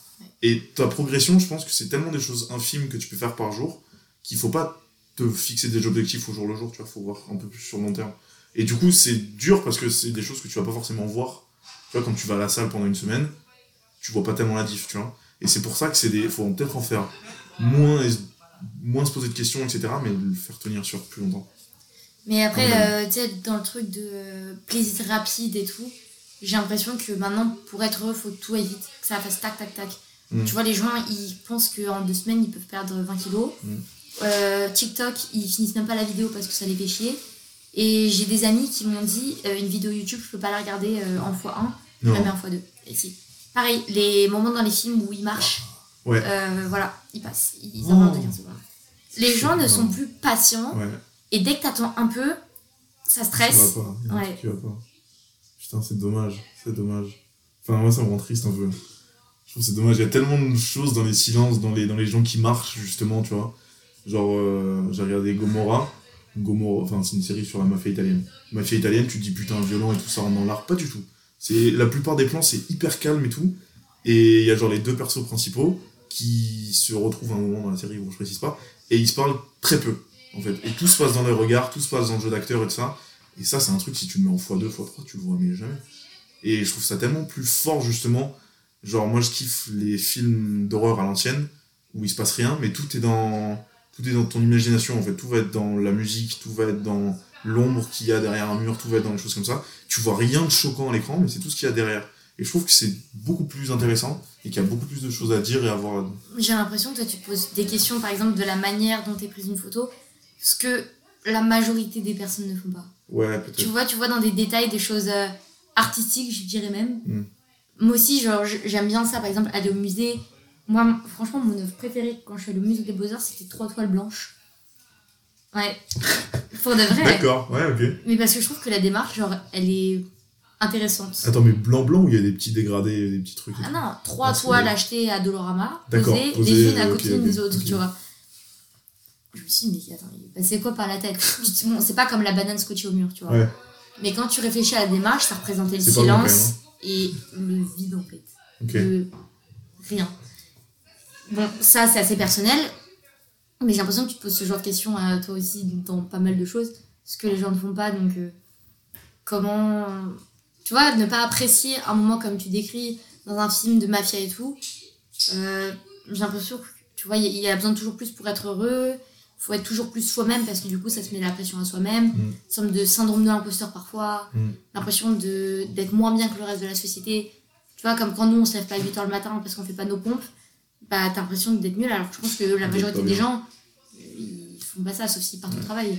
Et ta progression, je pense que c'est tellement des choses infimes que tu peux faire par jour qu'il faut pas te fixer des objectifs au jour le jour, tu vois, faut voir un peu plus sur le long terme. Et du coup, c'est dur parce que c'est des choses que tu vas pas forcément voir. Tu vois, quand tu vas à la salle pendant une semaine, tu vois pas tellement la diff, tu vois. Et c'est pour ça que c'est des. faut peut-être en faire moins, et- moins se poser de questions, etc., mais le faire tenir sur plus longtemps. Mais après, euh, tu sais, dans le truc de euh, plaisir rapide et tout, j'ai l'impression que maintenant, pour être heureux, faut que tout aille vite, que ça fasse tac, tac, tac. Mm. Tu vois, les gens, ils pensent qu'en deux semaines, ils peuvent perdre 20 kilos. Mm. Euh, TikTok, ils finissent même pas la vidéo parce que ça les fait chier. Et j'ai des amis qui m'ont dit, euh, une vidéo YouTube, je peux pas la regarder euh, en x1, je la mets Non. en x2. Et si. Pareil, les moments dans les films où ils marchent, Ouais. euh, voilà, ils passent, ils Oh. inventent de 15 secondes. Les gens ne sont plus patients, Ouais. et dès que t'attends un peu, ça Ça stresse. va pas. Il y a un Ouais. truc qui va pas. Putain, c'est dommage. C'est dommage. Enfin, moi, ça me rend triste un peu. Je trouve c'est dommage. Il y a tellement de choses dans les silences, dans les, dans les gens qui marchent, justement, tu vois. Genre, euh, j'ai regardé Gomorra. Gomorra, enfin, c'est une série sur la mafia italienne. Mafia italienne, tu te dis putain, violent et tout ça rentre dans l'art. Pas du tout. C'est, la plupart des plans, c'est hyper calme et tout. Et il y a genre les deux persos principaux qui se retrouvent à un moment dans la série où je précise pas. Et ils se parlent très peu, en fait. Et tout se passe dans les regards, tout se passe dans le jeu d'acteur et tout ça. Et ça, c'est un truc, si tu le mets en x2, x3, tu le vois mais jamais. Et je trouve ça tellement plus fort, justement. Genre, moi, je kiffe les films d'horreur à l'ancienne, où il se passe rien, mais tout est dans tout est dans ton imagination, en fait. Tout va être dans la musique, tout va être dans l'ombre qu'il y a derrière un mur, tout va être dans des choses comme ça. Tu vois rien de choquant à l'écran, mais c'est tout ce qu'il y a derrière. Et je trouve que c'est beaucoup plus intéressant, et qu'il y a beaucoup plus de choses à dire et à voir. J'ai l'impression que toi, tu te poses des questions, par exemple, de la manière dont est prise une photo, ce que la majorité des personnes ne font pas. Ouais, Tu peut-être. vois, tu vois dans des détails des choses euh, artistiques, je dirais même. Mm. Moi aussi, genre, j'aime bien ça, par exemple, aller au musée. Moi, franchement, mon œuvre préférée quand je suis allée au musée des Beaux-Arts, c'était Trois toiles blanches. Ouais. [laughs] Pour de vrai. D'accord, ouais, ok. Mais parce que je trouve que la démarche, genre, elle est intéressante. Attends, mais blanc-blanc, où il y a des petits dégradés, des petits trucs Ah non, trois c'est toiles achetées à Dolorama, posées, les unes à côté des autres, tu vois. Je me suis dit, mais attends, il est passé quoi par la tête? [laughs] Bon, c'est pas comme la banane scotchée au mur, tu vois. Ouais. Mais quand tu réfléchis à la démarche, ça représentait le C'est silence et le vide en fait. Ok. Le rien. Bon, ça c'est assez personnel, mais j'ai l'impression que tu te poses ce genre de questions à toi aussi dans pas mal de choses, ce que les gens ne font pas, donc euh, comment. Tu vois, ne pas apprécier un moment comme tu décris dans un film de mafia et tout, euh, j'ai l'impression que tu vois, il y, y a besoin de toujours plus pour être heureux, faut être toujours plus soi-même parce que du coup ça se met la pression à soi-même, Mm. sorte de syndrome de l'imposteur parfois, Mm. l'impression de d'être moins bien que le reste de la société Tu vois, comme quand nous, on se lève pas à 8h le matin parce qu'on fait pas nos pompes, bah t'as l'impression d'être nul, alors que je pense que la majorité des gens, ils font pas ça, sauf s'ils partent au travail.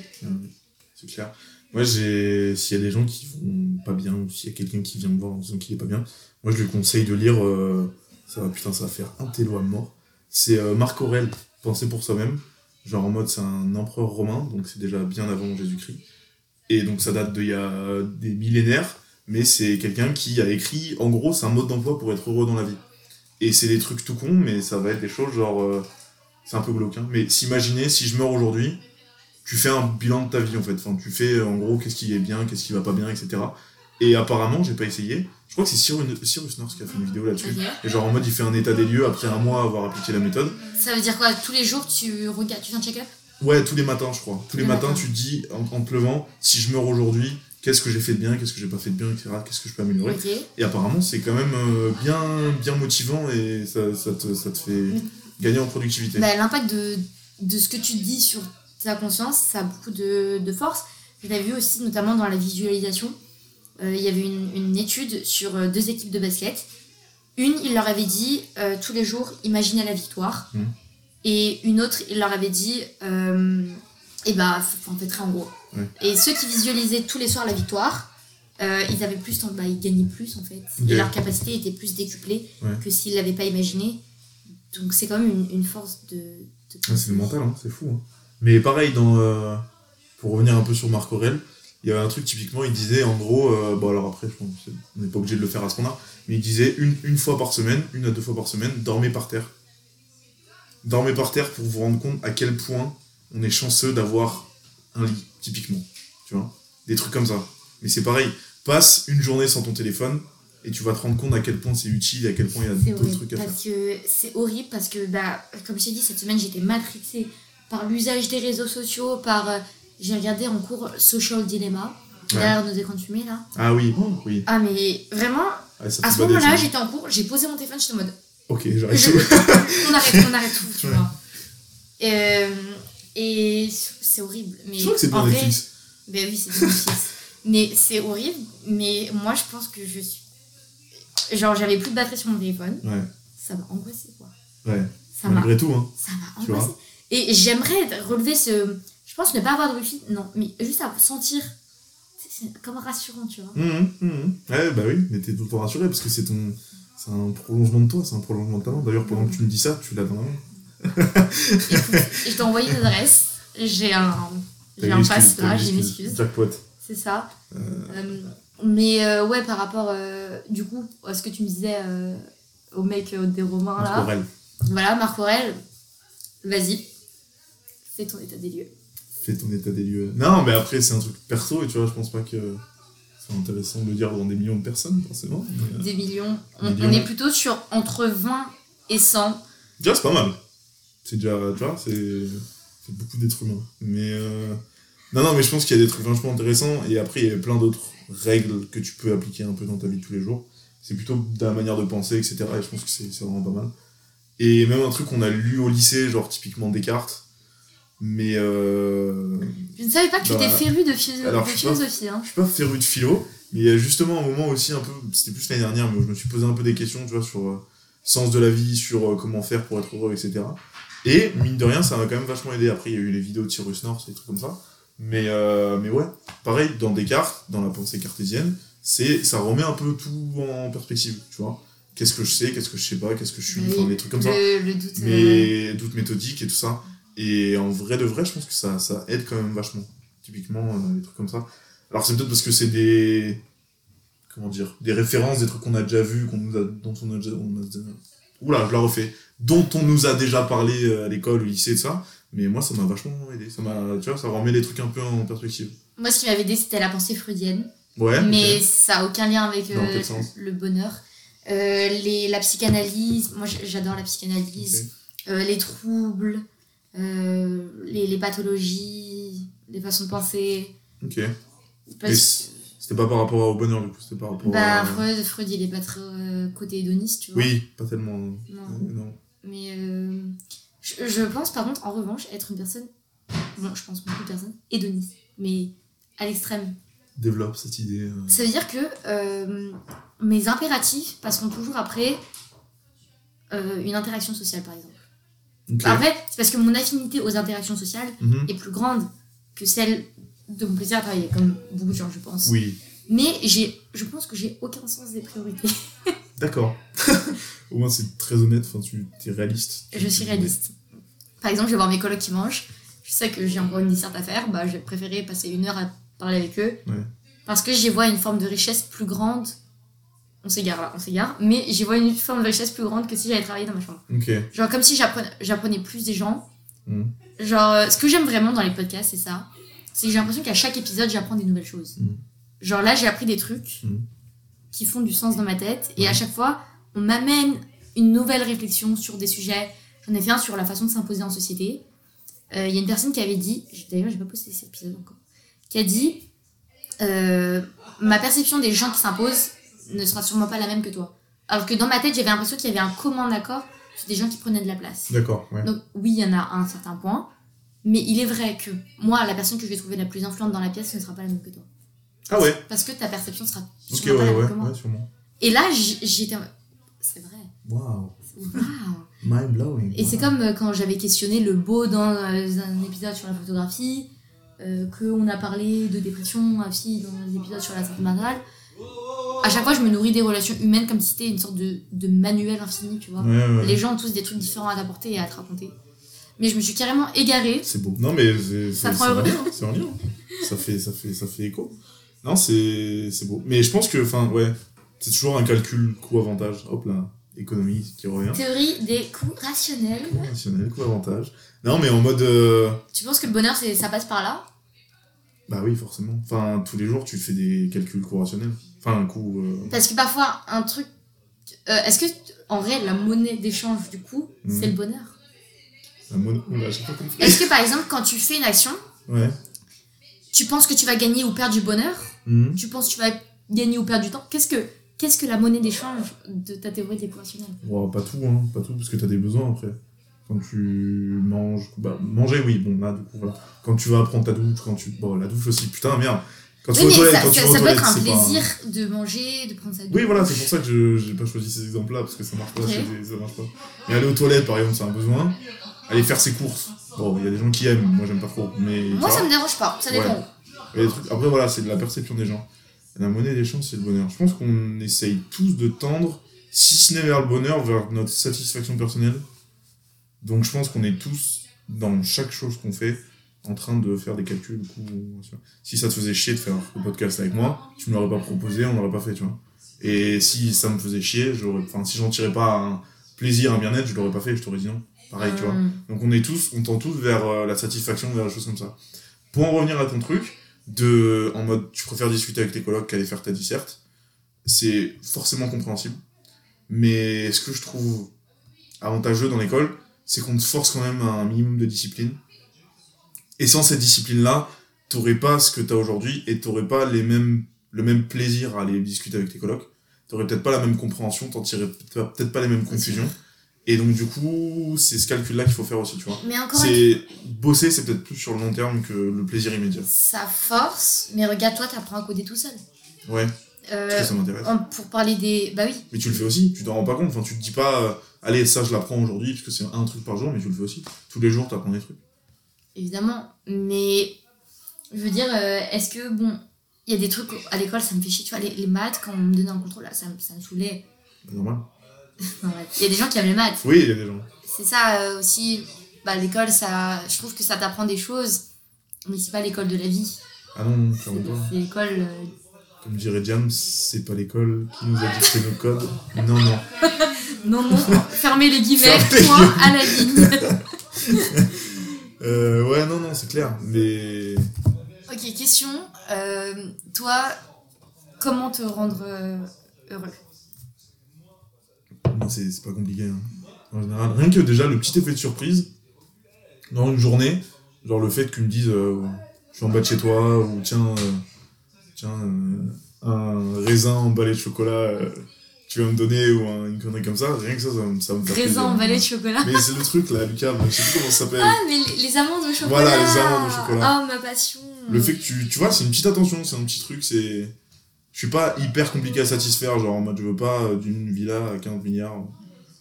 C'est clair. Moi, j'ai, s'il y a des gens qui vont pas bien, ou s'il y a quelqu'un qui vient me voir en disant qu'il est pas bien, moi, je lui conseille de lire, euh, ça va, putain, ça va faire un télo à mort. C'est euh, Marc Aurèle, Penser pour soi-même. Genre en mode, c'est un empereur romain, donc c'est déjà bien avant Jésus-Christ. Et donc, ça date d'il y a des millénaires, mais c'est quelqu'un qui a écrit, en gros, c'est un mode d'emploi pour être heureux dans la vie. Et c'est des trucs tout cons, mais ça va être des choses genre, euh, c'est un peu glauque, hein. Mais s'imaginer, si je meurs aujourd'hui, tu fais un bilan de ta vie en fait. Enfin, tu fais en gros qu'est-ce qui est bien, qu'est-ce qui va pas bien, etc. Et apparemment, j'ai pas essayé. Je crois que c'est Cyrus, Cyrus North qui a fait une vidéo là-dessus. Et genre en mode, il fait un état des lieux après un mois avoir appliqué la méthode. Ça veut dire quoi? Tous les jours, tu regardes, tu fais un check-up? Ouais, tous les matins, je crois. Tous les Les matins, matins. tu te dis en, en te levant, si je meurs aujourd'hui, qu'est-ce que j'ai fait de bien, qu'est-ce que j'ai pas fait de bien, etc. Qu'est-ce que je peux améliorer? Et apparemment, c'est quand même euh, bien, bien motivant et ça, ça, te, ça te fait gagner en productivité. Bah, L'impact de, de ce que tu dis sur ta conscience, ça a beaucoup de, de force. Je l'ai vu aussi notamment dans la visualisation. Euh, Il y avait une, une étude sur euh, deux équipes de basket. Une, il leur avait dit euh, tous les jours, imaginez la victoire. Mhm. Et une autre, il leur avait dit, et bah, f- en fait, très en gros. Ouais. Et ceux qui visualisaient tous les soirs la victoire, euh, ils avaient plus, bah, ils gagnaient plus en fait. Et leur capacité était plus décuplée Ouais. que s'ils l'avaient pas imaginé. Donc c'est quand même une, une force de. de Ouais, c'est le mental, hein, c'est fou. hein. Mais pareil, dans, euh, pour revenir un peu sur Marc Aurèle, il y avait un truc typiquement, il disait en gros, euh, bon alors après, je pense on n'est pas obligé de le faire à ce point-là, mais il disait une, une fois par semaine, une à deux fois par semaine, dormez par terre. Dormez par terre pour vous rendre compte à quel point on est chanceux d'avoir un lit, typiquement. Tu vois? Des trucs comme ça. Mais c'est pareil, passe une journée sans ton téléphone et tu vas te rendre compte à quel point c'est utile et à quel point il y a d'autres trucs à faire. Parce que c'est horrible parce que, bah, comme je t'ai dit, cette semaine j'étais matrixée par l'usage des réseaux sociaux, par. J'ai regardé en cours Social Dilemma, Ouais. derrière nos fumée là. Ah oui, oui. Ah, mais vraiment, Ouais, ça à ce moment-là, j'étais en cours, j'ai posé mon téléphone, j'étais en mode. Ok, j'arrive. Je- [laughs] on arrête, on arrête tout, tu Ouais. vois. Euh, et c'est horrible. Mais Je crois que c'est bien vrai- Netflix. Ben oui, c'est bien Netflix. mais c'est horrible. Mais moi, je pense que je suis. Genre, j'avais plus de batterie sur mon téléphone. Ouais, Ça m'a angoissé, quoi. ouais. Ça Malgré tout, hein. ça m'a angoissé. Et j'aimerais relever ce. Je pense ne pas avoir de wifi, non, mais juste à sentir. C'est comme rassurant, tu vois. Mhm, mhm. Ouais, bah oui, mais t'es tout le temps rassuré parce que c'est ton. C'est un prolongement de toi, c'est un prolongement de ta main. D'ailleurs, pendant que tu me dis ça, tu l'as dans la main. [laughs] Je t'ai envoyé une adresse. J'ai un. J'ai un pass là, j'ai une excuse. Jackpot. C'est ça. Euh, Euh, mais euh, ouais, par rapport, du coup, à ce que tu me disais au mec des Romains Marc là. Aurèle. Voilà, Marc Aurèle, vas-y, fais ton état des lieux. Fais ton état des lieux. Non, mais après, c'est un truc perso et tu vois, je pense pas que c'est intéressant de le dire devant des millions de personnes, forcément. mais, euh, Des millions. On, Millions. on est plutôt sur entre 20 et 100. Déjà, c'est pas mal. C'est déjà, tu vois, c'est c'est beaucoup d'êtres humains. Mais euh, non, non, mais je pense qu'il y a des trucs vachement intéressants. Et après, il y a plein d'autres règles que tu peux appliquer un peu dans ta vie de tous les jours. C'est plutôt la manière de penser, etc. Et je pense que c'est c'est vraiment pas mal. Et même un truc qu'on a lu au lycée, genre typiquement Descartes. Mais euh, Je ne savais pas que tu Bah, étais féru de, philo- alors, de je sais pas. philosophie. Hein. je suis pas féru de philo, mais il y a justement un moment aussi un peu, c'était plus l'année dernière, mais où je me suis posé un peu des questions, tu vois, sur euh, sens de la vie, sur euh, comment faire pour être heureux, etc. Et mine de rien, ça m'a quand même vachement aidé. Après, il y a eu les vidéos de Cyrus North, des trucs comme ça. Mais, euh, mais ouais, pareil, dans Descartes, dans la pensée cartésienne, c'est, ça remet un peu tout en perspective, tu vois. Qu'est-ce que je sais, qu'est-ce que je sais pas, qu'est-ce que je suis, Oui, enfin, des trucs comme ça le, doute. euh, mais doute méthodique et tout ça. Et en vrai de vrai, je pense que ça, ça aide quand même vachement. Typiquement, euh, des trucs comme ça. Alors c'est peut-être parce que c'est des. Comment dire Des références, des trucs qu'on a déjà vus, qu'on nous a, dont on a déjà. On a, oula, je la refais. Dont on nous a déjà parlé euh, à l'école, au lycée, et ça. Mais moi, ça m'a vachement aidé. Ça m'a, tu vois, ça remet les trucs un peu en perspective. Moi, ce qui m'avait aidé, c'était la pensée freudienne. Ouais. mais ça n'a aucun lien avec euh, le bonheur. Euh, les, la psychanalyse, moi j'adore la psychanalyse. Euh, les troubles, euh, les, les pathologies, les façons de penser. Ok. Parce c'était pas par rapport au bonheur, du coup, c'était par rapport bah, à. Freud, Freud, il est pas très euh, côté hédoniste, tu vois. Oui, pas tellement. Non. euh, non. Mais je, je pense par contre, en revanche, être une personne, bon, je pense beaucoup de personnes, hédoniste, mais à l'extrême. Développe cette idée. Ça veut dire que mes impératifs passeront toujours après une interaction sociale, par exemple. Ok. Après, c'est parce que mon affinité aux interactions sociales Mhm. est plus grande que celle de mon plaisir à travailler, comme beaucoup de gens, je pense. Oui, Mais je pense que j'ai aucun sens des priorités. [laughs] d'accord. [laughs] Au moins, c'est très honnête, enfin, tu es réaliste. Je suis réaliste. Par exemple, je vais voir mes colocs qui mangent. Je sais que j'ai encore une disserte à faire. Bah, j'ai préféré passer une heure à parler avec eux. Ouais. Parce que j'y vois une forme de richesse plus grande. On s'égare là, on s'égare. Mais j'y vois une forme de richesse plus grande que si j'avais travaillé dans ma chambre. Genre, comme si j'apprenais, plus des gens. Mhm. Genre, euh, ce que j'aime vraiment dans les podcasts, c'est ça. C'est que j'ai l'impression qu'à chaque épisode, j'apprends des nouvelles choses. Mhm. Genre là, j'ai appris des trucs Mhm. qui font du sens dans ma tête. Et à chaque fois, on m'amène une nouvelle réflexion sur des sujets. J'en ai fait un sur la façon de s'imposer en société. Euh, Il y a une personne qui avait dit, d'ailleurs, j'ai pas posté cet épisode encore, qui a dit euh, Ma perception des gens qui s'imposent ne sera sûrement pas la même que toi. Alors que dans ma tête, j'avais l'impression qu'il y avait un commun accord sur des gens qui prenaient de la place. D'accord, ouais. Donc oui, il y en a à un certain point, mais il est vrai que moi, la personne que je vais trouver la plus influente dans la pièce ne sera pas la même que toi. Ah ouais Parce que ta perception sera Ok, sûrement pas ouais, la même ouais, que moi. sûrement. Et là, j'étais... C'est vrai. Waouh. Waouh. Mind blowing. Et c'est comme euh, quand j'avais questionné le beau dans euh, un épisode sur la photographie, euh, qu'on a parlé de dépression aussi dans l'épisode sur la santé mentale. À chaque fois, je me nourris des relations humaines comme si c'était une sorte de, de manuel infini, tu vois. Ouais, ouais. Les gens ont tous des trucs différents à t'apporter et à te raconter. Mais je me suis carrément égarée. C'est beau. Non, mais c'est en lien, c'est en lien. Ça fait, ça fait, ça fait écho. Non, c'est beau. Mais je pense que, enfin, ouais, c'est toujours un calcul coût-avantage. Hop là, économie qui revient. Théorie des coûts rationnels. Coût rationnel, coût-avantage. Non, mais en mode. euh, Tu penses que le bonheur, ça passe par là? Bah oui, forcément. Enfin, tous les jours, tu fais des calculs coût rationnels. Enfin, un coût. euh, Parce que parfois, un truc. euh, est-ce que, en vrai, la monnaie d'échange, du coup, Mhm. c'est le bonheur? La monnaie. Est-ce que, par exemple, quand tu fais une action, Ouais. tu penses que tu vas gagner ou perdre du bonheur? Mhm. Tu penses que tu vas gagner ou perdre du temps? Qu'est-ce que, qu'est-ce que la monnaie d'échange de ta théorie Bon, pas tout, hein. Pas tout, parce que t'as des besoins après. Quand tu manges. Bah, manger, oui, bon, là, du coup, voilà. Quand tu vas prendre ta douche, quand tu. Bon, la douche aussi, putain, merde. Quand Oui, mais ça, quand ça- ça peut être un c'est pas- plaisir de manger, de prendre sa douche. Oui, voilà, c'est pour ça que je j'ai pas choisi ces exemples-là, parce que ça marche pas, ça marche pas. Mais aller aux toilettes, par exemple, c'est un besoin. Aller faire ses courses. Bon, il y a des gens qui aiment, moi j'aime pas trop. Mais Moi, ça me dérange pas, ça dépend. Ouais. trucs- Après, voilà, c'est de la perception des gens. La monnaie des chances, c'est le bonheur. Je pense qu'on essaye tous de tendre, si ce n'est vers le bonheur, vers notre satisfaction personnelle. Donc je pense qu'on est tous, dans chaque chose qu'on fait, en train de faire des calculs. Du coup, si ça te faisait chier de faire le podcast avec moi, tu me l'aurais pas proposé, on l'aurait pas fait, tu vois. Et si ça me faisait chier, j'aurais, enfin, si j'en tirais pas un plaisir, un bien-être, je l'aurais pas fait, je t'aurais dit non. Pareil, tu vois. Hum. Donc on est tous, on tend tous vers euh, la satisfaction, vers des choses comme ça. Pour en revenir à ton truc, de, en mode, tu préfères discuter avec tes colocs qu'aller faire ta disserte, c'est forcément compréhensible. Mais ce que je trouve avantageux dans l'école, c'est qu'on te force quand même à un minimum de discipline. Et sans cette discipline-là, t'aurais pas ce que t'as aujourd'hui et t'aurais pas les mêmes, le même plaisir à aller discuter avec tes colocs. T'aurais peut-être pas la même compréhension, t'en tirerais peut-être pas les mêmes confusions. Et donc, du coup, c'est ce calcul-là qu'il faut faire aussi, tu vois. Mais encore une C'est bosser, c'est peut-être plus sur le long terme que le plaisir immédiat. ça force, mais regarde, toi, t'apprends à coder tout seul. Ouais, Euh, parce que ça m'intéresse. pour parler des. Bah oui, Mais tu le fais aussi, tu t'en rends pas compte. Enfin, tu te dis pas, euh, allez, ça je l'apprends aujourd'hui, parce que c'est un truc par jour, mais tu le fais aussi. Tous les jours, t'apprends des trucs. Évidemment. Mais je veux dire, euh, est-ce que, bon, il y a des trucs à l'école, ça me fait chier. Tu vois, les, les maths, quand on me donnait un contrôle, là, ça, me- ça me saoulait. Normal. [laughs] Non. Il y a des gens qui aiment les maths. Oui, il y a des gens. C'est ça euh, aussi. Bah, l'école, ça, je trouve que ça t'apprend des choses, mais c'est pas l'école de la vie. Ah non, C'est clairement pas. c'est l'école. euh, Comme dirait Jam, c'est pas l'école qui nous a dicté nos codes. Non, non. [laughs] Non, non, [laughs] fermez les guillemets, point à la ligne. Euh, ouais, non, non, c'est clair. Mais. ok, question. euh, toi, comment te rendre euh, heureux? Non, c'est c'est pas compliqué. hein. En général, rien que déjà le petit effet de surprise dans une journée, genre le fait qu'ils me disent euh, je suis en bas de chez toi, ou tiens, euh, tiens un raisin emballé de chocolat, tu vas me donner, ou un- une connerie comme ça, rien que ça, ça, me- ça me fait Raisin emballé de chocolat. Mais c'est le truc là, Lucas, je sais plus comment ça s'appelle. Ah, mais les, amandes au chocolat Voilà, les amandes au chocolat. Oh, ma passion Le fait que tu, tu vois, c'est une petite attention, c'est un petit truc, c'est. Je suis pas hyper compliqué à satisfaire, genre en mode je veux pas euh, d'une villa à 15 milliards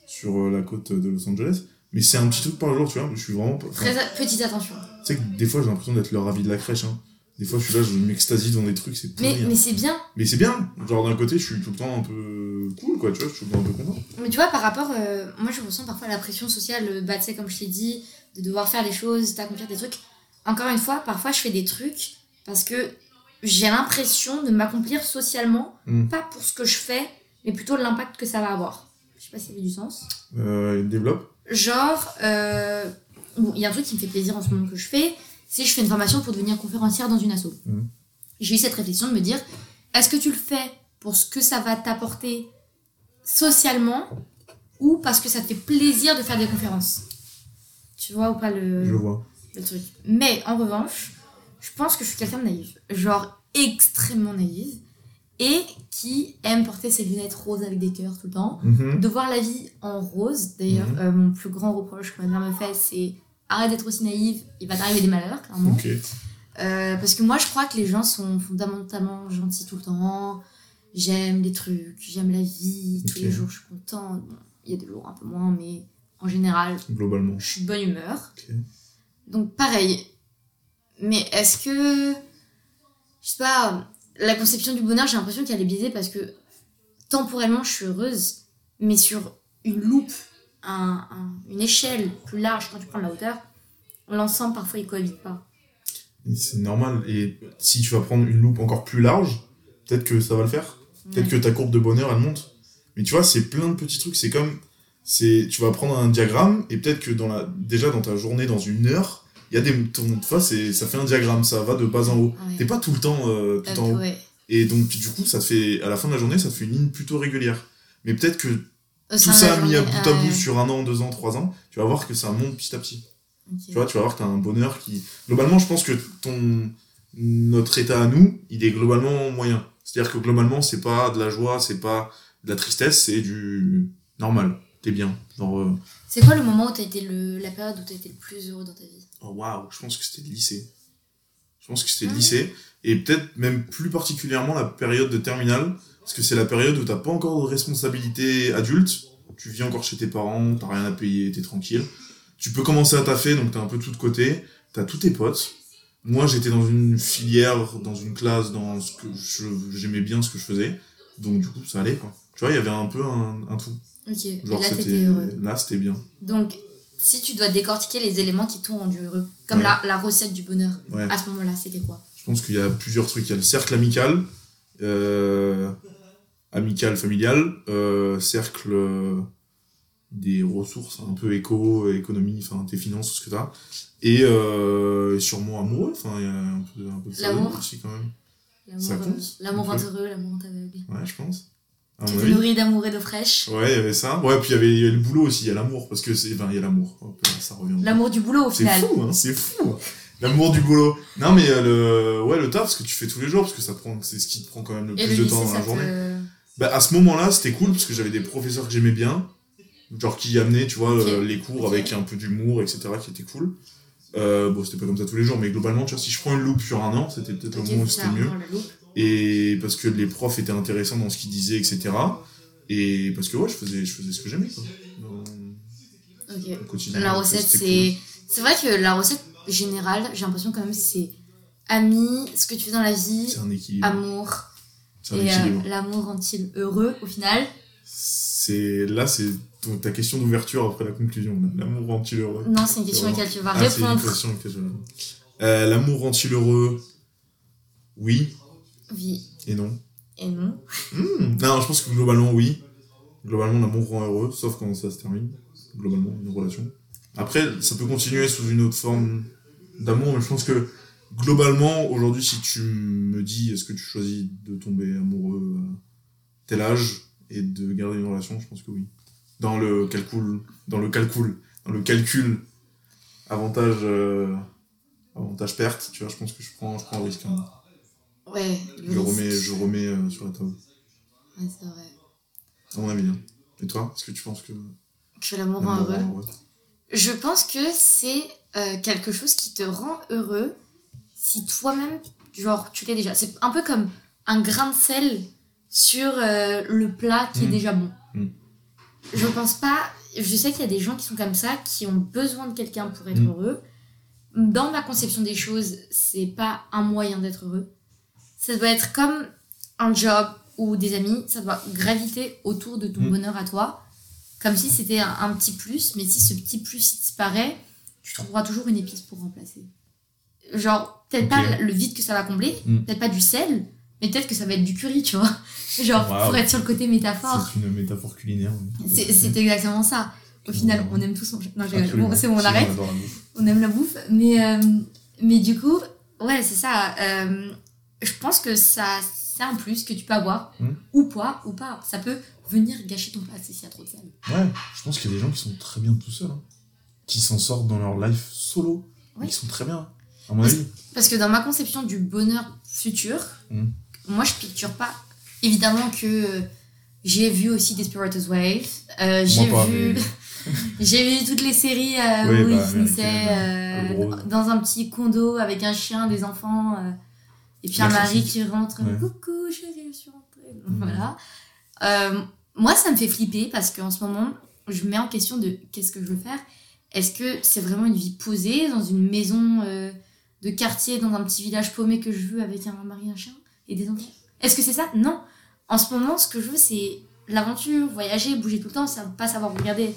sur euh, la côte de Los Angeles, mais c'est un petit truc par jour, tu vois, je suis vraiment. Très petite attention. Tu sais que des fois j'ai l'impression d'être le ravi de la crèche, hein. Des fois je suis là, je m'extasie devant des trucs, c'est Mais, hein. mais c'est bien. Mais c'est bien, genre d'un côté je suis tout le temps un peu cool, quoi, tu vois, je suis tout le temps un peu content. Mais tu vois, par rapport. euh, moi, je ressens parfois la pression sociale, bah, tu sais, comme je t'ai dit, de devoir faire des choses, d'accomplir des trucs. Encore une fois, parfois, je fais des trucs parce que j'ai l'impression de m'accomplir socialement, Mm. pas pour ce que je fais, mais plutôt l'impact que ça va avoir. Je sais pas si ça fait du sens. Euh, développe. Genre, euh, bon, il y a un truc qui me fait plaisir en ce moment que je fais, c'est je fais une formation pour devenir conférencière dans une asso. Mhm. J'ai eu cette réflexion de me dire, est-ce que tu le fais pour ce que ça va t'apporter socialement ou parce que ça te fait plaisir de faire des conférences? Tu vois ou pas le, Je vois. le truc? Mais en revanche, je pense que je suis quelqu'un de naïf. Genre extrêmement naïve. Et qui aime porter ses lunettes roses avec des cœurs tout le temps Mhm. de voir la vie en rose. D'ailleurs, Mhm. euh, mon plus grand reproche que ma mère me fait, c'est arrête d'être aussi naïve, il va t'arriver des malheurs, clairement. Euh, parce que moi, je crois que les gens sont fondamentalement gentils tout le temps. J'aime les trucs, j'aime la vie, tous les jours je suis contente. Bon, Il y a des jours un peu moins, mais en général, Globalement. je suis de bonne humeur. Donc pareil. Mais est-ce que. Je sais pas, la conception du bonheur, j'ai l'impression qu'elle est biaisée parce que temporellement, je suis heureuse, mais sur une loupe, un- un- une échelle plus large, quand tu prends de la hauteur, l'ensemble parfois il cohabite pas. Et C'est normal. Et si tu vas prendre une loupe encore plus large, peut-être que ça va le faire. Peut-être que ta courbe de bonheur, elle monte. Mais tu vois, c'est plein de petits trucs. C'est comme. c'est Tu vas prendre un diagramme et peut-être que dans la, déjà dans ta journée, dans une heure, il y a des. Ton, tu vois, c'est- ça fait un diagramme, ça va de bas en haut. Ouais. T'es pas tout le temps euh, tout Euh, en haut. ouais. Et donc, du coup, ça te fait. À la fin de la journée, ça te fait une ligne plutôt régulière. Mais peut-être que tout de la ça mis à bout à bout ouais. sur un an, deux ans, trois ans, tu vas voir que ça monte petit à petit. Tu vois, tu vas voir que tu as un bonheur qui. Globalement, je pense que ton notre état à nous, il est globalement moyen. C'est-à-dire que globalement, c'est pas de la joie, c'est pas de la tristesse, c'est du normal. T'es bien. Euh, C'est quoi le moment où t'as été le, la période où t'as été le plus heureux dans ta vie? Oh waouh, je pense que c'était le lycée. Je pense que c'était le Ah. lycée. Et peut-être même plus particulièrement la période de terminale, parce que c'est la période où t'as pas encore de responsabilité adulte. Tu vis encore chez tes parents, t'as rien à payer, t'es tranquille. Tu peux commencer à taffer, donc t'as un peu tout de côté. T'as tous tes potes. Moi, j'étais dans une filière, dans une classe, dans ce que j'aimais bien ce que je faisais. Donc, du coup, ça allait, quoi. Tu vois, il y avait un peu un, un tout. Ok, Genre, là c'était, t'étais heureux. là, c'était bien. Donc, si tu dois décortiquer les éléments qui t'ont rendu heureux, comme Ouais. la, la recette du bonheur, Ouais. à ce moment-là, c'était quoi? Je pense qu'il y a plusieurs trucs. Il y a le cercle amical, euh, amical, familial, euh, cercle euh, des ressources, un peu éco, économie, enfin tes finances, tout ce que t'as. Et euh, sûrement amoureux, enfin il y a un peu, un peu de ça L'amour. aussi quand même. L'amour, Ça compte, L'amour heureux, l'amour aveugle. Ouais, je pense. Tu mon te avis. nourris d'amour et d'eau fraîche. Ouais, il y avait ça. Ouais, puis il y avait, il y avait le boulot aussi, il y a l'amour, parce que c'est, enfin, il y a l'amour. Ça revient. L'amour du boulot, au C'est final. fou, hein, c'est fou. L'amour du boulot. Non, mais le, ouais, le taf, ce que tu fais tous les jours, parce que ça prend, c'est ce qui te prend quand même le Et plus le de temps dans la journée. te... Bah, à ce moment-là, c'était cool parce que j'avais des professeurs que j'aimais bien, genre qui amenaient, tu vois, euh, les cours avec un peu d'humour, etc., qui était cool. Euh, bon, c'était pas comme ça tous les jours, mais globalement, tu vois, si je prends une loupe sur un an, c'était peut-être le moment où c'était mieux. Et parce que les profs étaient intéressants dans ce qu'ils disaient, etc. Et parce que ouais, je faisais, je faisais ce que j'aimais, quoi. Dans Ok. le quotidien. La recette, c'est. C'est vrai que la recette générale, j'ai l'impression quand même c'est amis, ce que tu fais dans la vie, amour. Et euh, l'amour rend-il heureux au final C'est là, c'est ta question d'ouverture après la conclusion. L'amour rend-il heureux Non, c'est une question à laquelle tu vas Ah, c'est une répondre. question laquelle je répondre. Euh, L'amour rend-il heureux Oui Oui et non. et non. Hmm, Non, je pense que globalement, oui. Globalement, l'amour rend heureux, sauf quand ça se termine. Globalement, une relation. Après, ça peut continuer sous une autre forme d'amour, mais je pense que globalement, aujourd'hui, si tu me dis est-ce que tu choisis de tomber amoureux à tel âge et de garder une relation, je pense que oui. Dans le calcul, dans le calcul, dans le calcul avantage, euh, avantage perte, tu vois, je pense que je prends, je prends un risque. hein. Ouais, le Je risque. remets, je remets euh, sur la table. Ouais, c'est vrai. À mon avis. hein. Et toi, est-ce que tu penses que Que l'amour rend heureux? heureux Je pense que c'est euh, quelque chose qui te rend heureux si toi-même, genre, tu l'es déjà. C'est un peu comme un grain de sel sur euh, le plat qui est Mm. déjà bon. Mm. Je pense pas. Je sais qu'il y a des gens qui sont comme ça, qui ont besoin de quelqu'un pour être Mm. heureux. Dans ma conception des choses, c'est pas un moyen d'être heureux. Ça doit être comme un job ou des amis, ça doit graviter autour de ton Mm. bonheur à toi, comme si c'était un, un petit plus, mais si ce petit plus il disparaît, tu trouveras toujours une épice pour remplacer. Genre, peut-être pas le vide que ça va combler, Mm. peut-être pas du sel, mais peut-être que ça va être du curry, tu vois. [laughs] Genre, Wow. pour être sur le côté métaphore. C'est une métaphore culinaire. oui. C'est exactement ça. Au final, on aime tous manger. Non. Bon, c'est bon, on arrête. On aime la bouffe. Mais, euh, mais du coup, ouais, c'est ça. euh, je pense que ça, c'est un plus que tu peux avoir. Mm. Ou pas, ou pas. Ça peut venir gâcher ton plat s'il y a trop de sel. Ouais, je pense qu'il y a des gens qui sont très bien tout seuls, hein, qui s'en sortent dans leur life solo, Ouais. qui sont très bien, à mon Parce- avis. Parce que dans ma conception du bonheur futur, Mm. moi je picture pas. Évidemment que euh, j'ai vu aussi Desperate Housewives. Euh, j'ai vu, mais- [laughs] j'ai vu toutes les séries euh, Oui, où bah, ils finissaient euh, dans un petit condo avec un chien, des enfants, et puis un mari qui rentre. Ouais. Coucou chérie, je suis rentrée. Mm. Voilà. Moi ça me fait flipper parce qu'en ce moment je me mets en question de qu'est-ce que je veux faire. Est-ce que c'est vraiment une vie posée dans une maison de quartier, dans un petit village paumé que je veux avec un mari, un chien et des enfants Est-ce que c'est ça? Non. En ce moment, ce que je veux, c'est l'aventure, voyager, bouger tout le temps, ça pas savoir regarder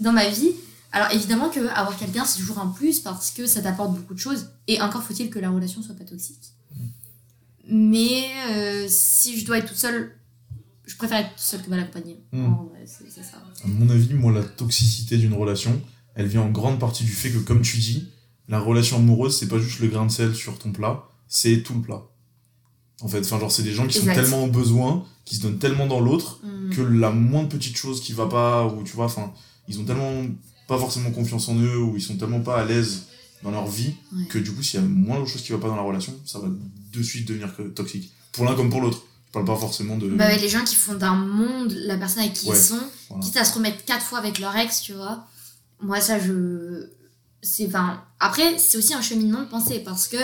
dans ma vie. Alors évidemment que avoir quelqu'un, c'est toujours un plus parce que ça t'apporte beaucoup de choses. Et encore faut-il que la relation soit pas toxique. Mais euh, si je dois être toute seule, je préfère être toute seule que mal accompagnée. Mm. C'est c'est ça. À mon avis, moi, la toxicité d'une relation, elle vient en grande partie du fait que, comme tu dis, la relation amoureuse, c'est pas juste le grain de sel sur ton plat, c'est tout le plat. En fait, enfin, genre, c'est des gens qui Exact. sont tellement au besoin, qui se donnent tellement dans l'autre, Mm. que la moindre petite chose qui va pas, ou tu vois, enfin, ils ont tellement pas forcément confiance en eux, ou ils sont tellement pas à l'aise dans leur vie, Ouais. que du coup, s'il y a moindre chose qui va pas dans la relation, ça va de suite devenir que- toxique. Pour l'un comme pour l'autre. Je parle pas forcément de. Bah ouais, les gens qui font d'un monde la personne avec qui Ouais, ils sont, voilà. quitte à se remettre quatre fois avec leur ex, tu vois. Moi, ça, je. C'est. Enfin. Après, c'est aussi un cheminement de pensée parce que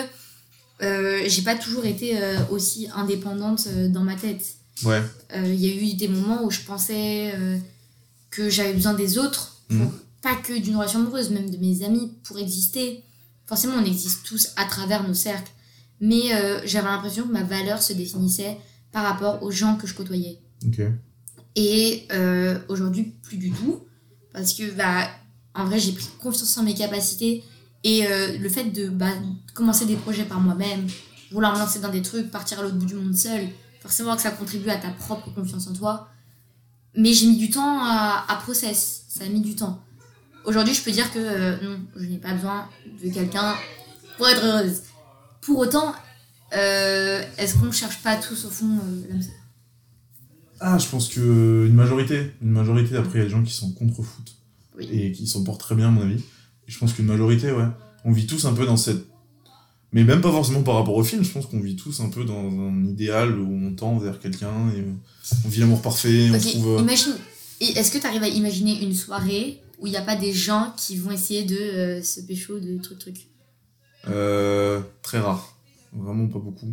euh, j'ai pas toujours été euh, aussi indépendante euh, dans ma tête. Ouais. Euh, Il y a eu des moments où je pensais que j'avais besoin des autres, pour- Mhm. pas que d'une relation amoureuse, même de mes amis, pour exister. Forcément, on existe tous à travers nos cercles. Mais j'avais l'impression que ma valeur se définissait par rapport aux gens que je côtoyais. Et aujourd'hui, plus du tout. Parce que, bah, en vrai, j'ai pris confiance en mes capacités. Et euh, le fait de bah, commencer des projets par moi-même, vouloir me lancer dans des trucs, partir à l'autre bout du monde seul, forcément que ça contribue à ta propre confiance en toi. Mais j'ai mis du temps à, process. Ça a mis du temps. Aujourd'hui, je peux dire que euh, non, je n'ai pas besoin de quelqu'un pour être heureuse. Pour autant, euh, est-ce qu'on ne cherche pas tous au fond l'âme Ah, je pense que une majorité, une majorité. Après, il y a des gens qui s'en contrefoutent Oui. et qui s'en portent très bien, à mon avis. Et je pense qu'une majorité, ouais. On vit tous un peu dans cette. Mais même pas forcément par rapport au film, je pense qu'on vit tous un peu dans un idéal où on tend vers quelqu'un et on vit l'amour parfait, on Ok, trouve. euh, imagine. Est-ce que tu arrives à imaginer une soirée où il n'y a pas des gens qui vont essayer de euh, se pécho de truc truc Euh, très rare. Vraiment pas beaucoup.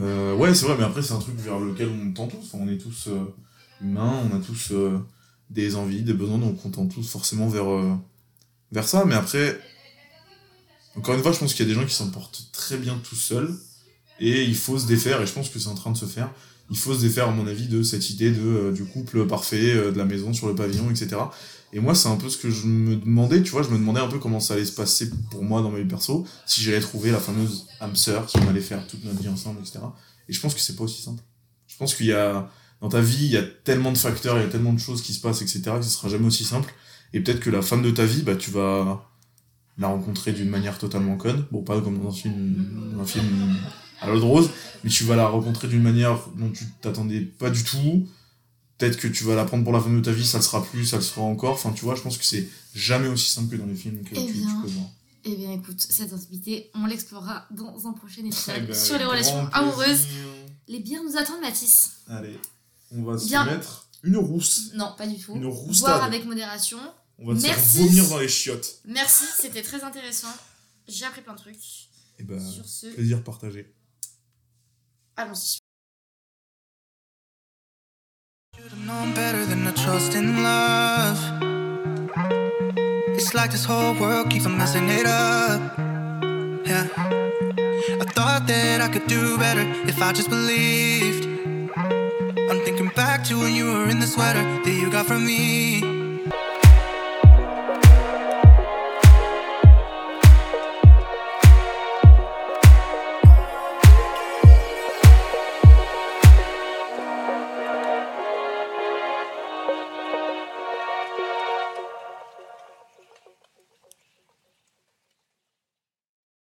Euh, ouais, c'est vrai, mais après, c'est un truc vers lequel on tend tous. Enfin, on est tous humains, on a tous des envies, des besoins, donc on tend tous forcément vers, euh, vers ça. Mais après, encore une fois, je pense qu'il y a des gens qui s'en portent très bien tout seuls. Et il faut se défaire, et je pense que c'est en train de se faire. Il faut se défaire, à mon avis, de cette idée de, euh, du couple parfait, euh, de la maison sur le pavillon, etc. Et moi, c'est un peu ce que je me demandais, tu vois, je me demandais un peu comment ça allait se passer pour moi dans ma vie perso, si j'allais trouver la fameuse âme sœur, si on allait faire toute notre vie ensemble, etc. Et je pense que c'est pas aussi simple. Je pense qu'il y a, dans ta vie, il y a tellement de facteurs, il y a tellement de choses qui se passent, etc., que ce sera jamais aussi simple. Et peut-être que la femme de ta vie, bah, tu vas la rencontrer d'une manière totalement conne. Bon, pas comme dans un film, un film à l'eau de rose, mais tu vas la rencontrer d'une manière dont tu t'attendais pas du tout. Peut-être que tu vas la prendre pour la femme de ta vie, ça le sera plus, ça le sera encore. Enfin, tu vois, je pense que c'est jamais aussi simple que dans les films que Eh tu, tu bien. peux voir. Eh bien, écoute, cette intimité, on l'explorera dans un prochain épisode Eh ben, sur les relations amoureuses. Les bières nous attendent, Mathis. Allez, on va Bien. se mettre une rousse. Non, pas du tout. Une roustade. Boire avec modération. On va te Merci. faire vomir dans les chiottes. Merci, c'était très intéressant. J'ai appris plein de trucs. Et bah, Sur ce, plaisir partagé. allons-y. Should've known better than to trust in love. It's like this whole world keeps on messing it up. Yeah. I thought that I could do better if I just believed. Back to when you were in the sweater that you got from me.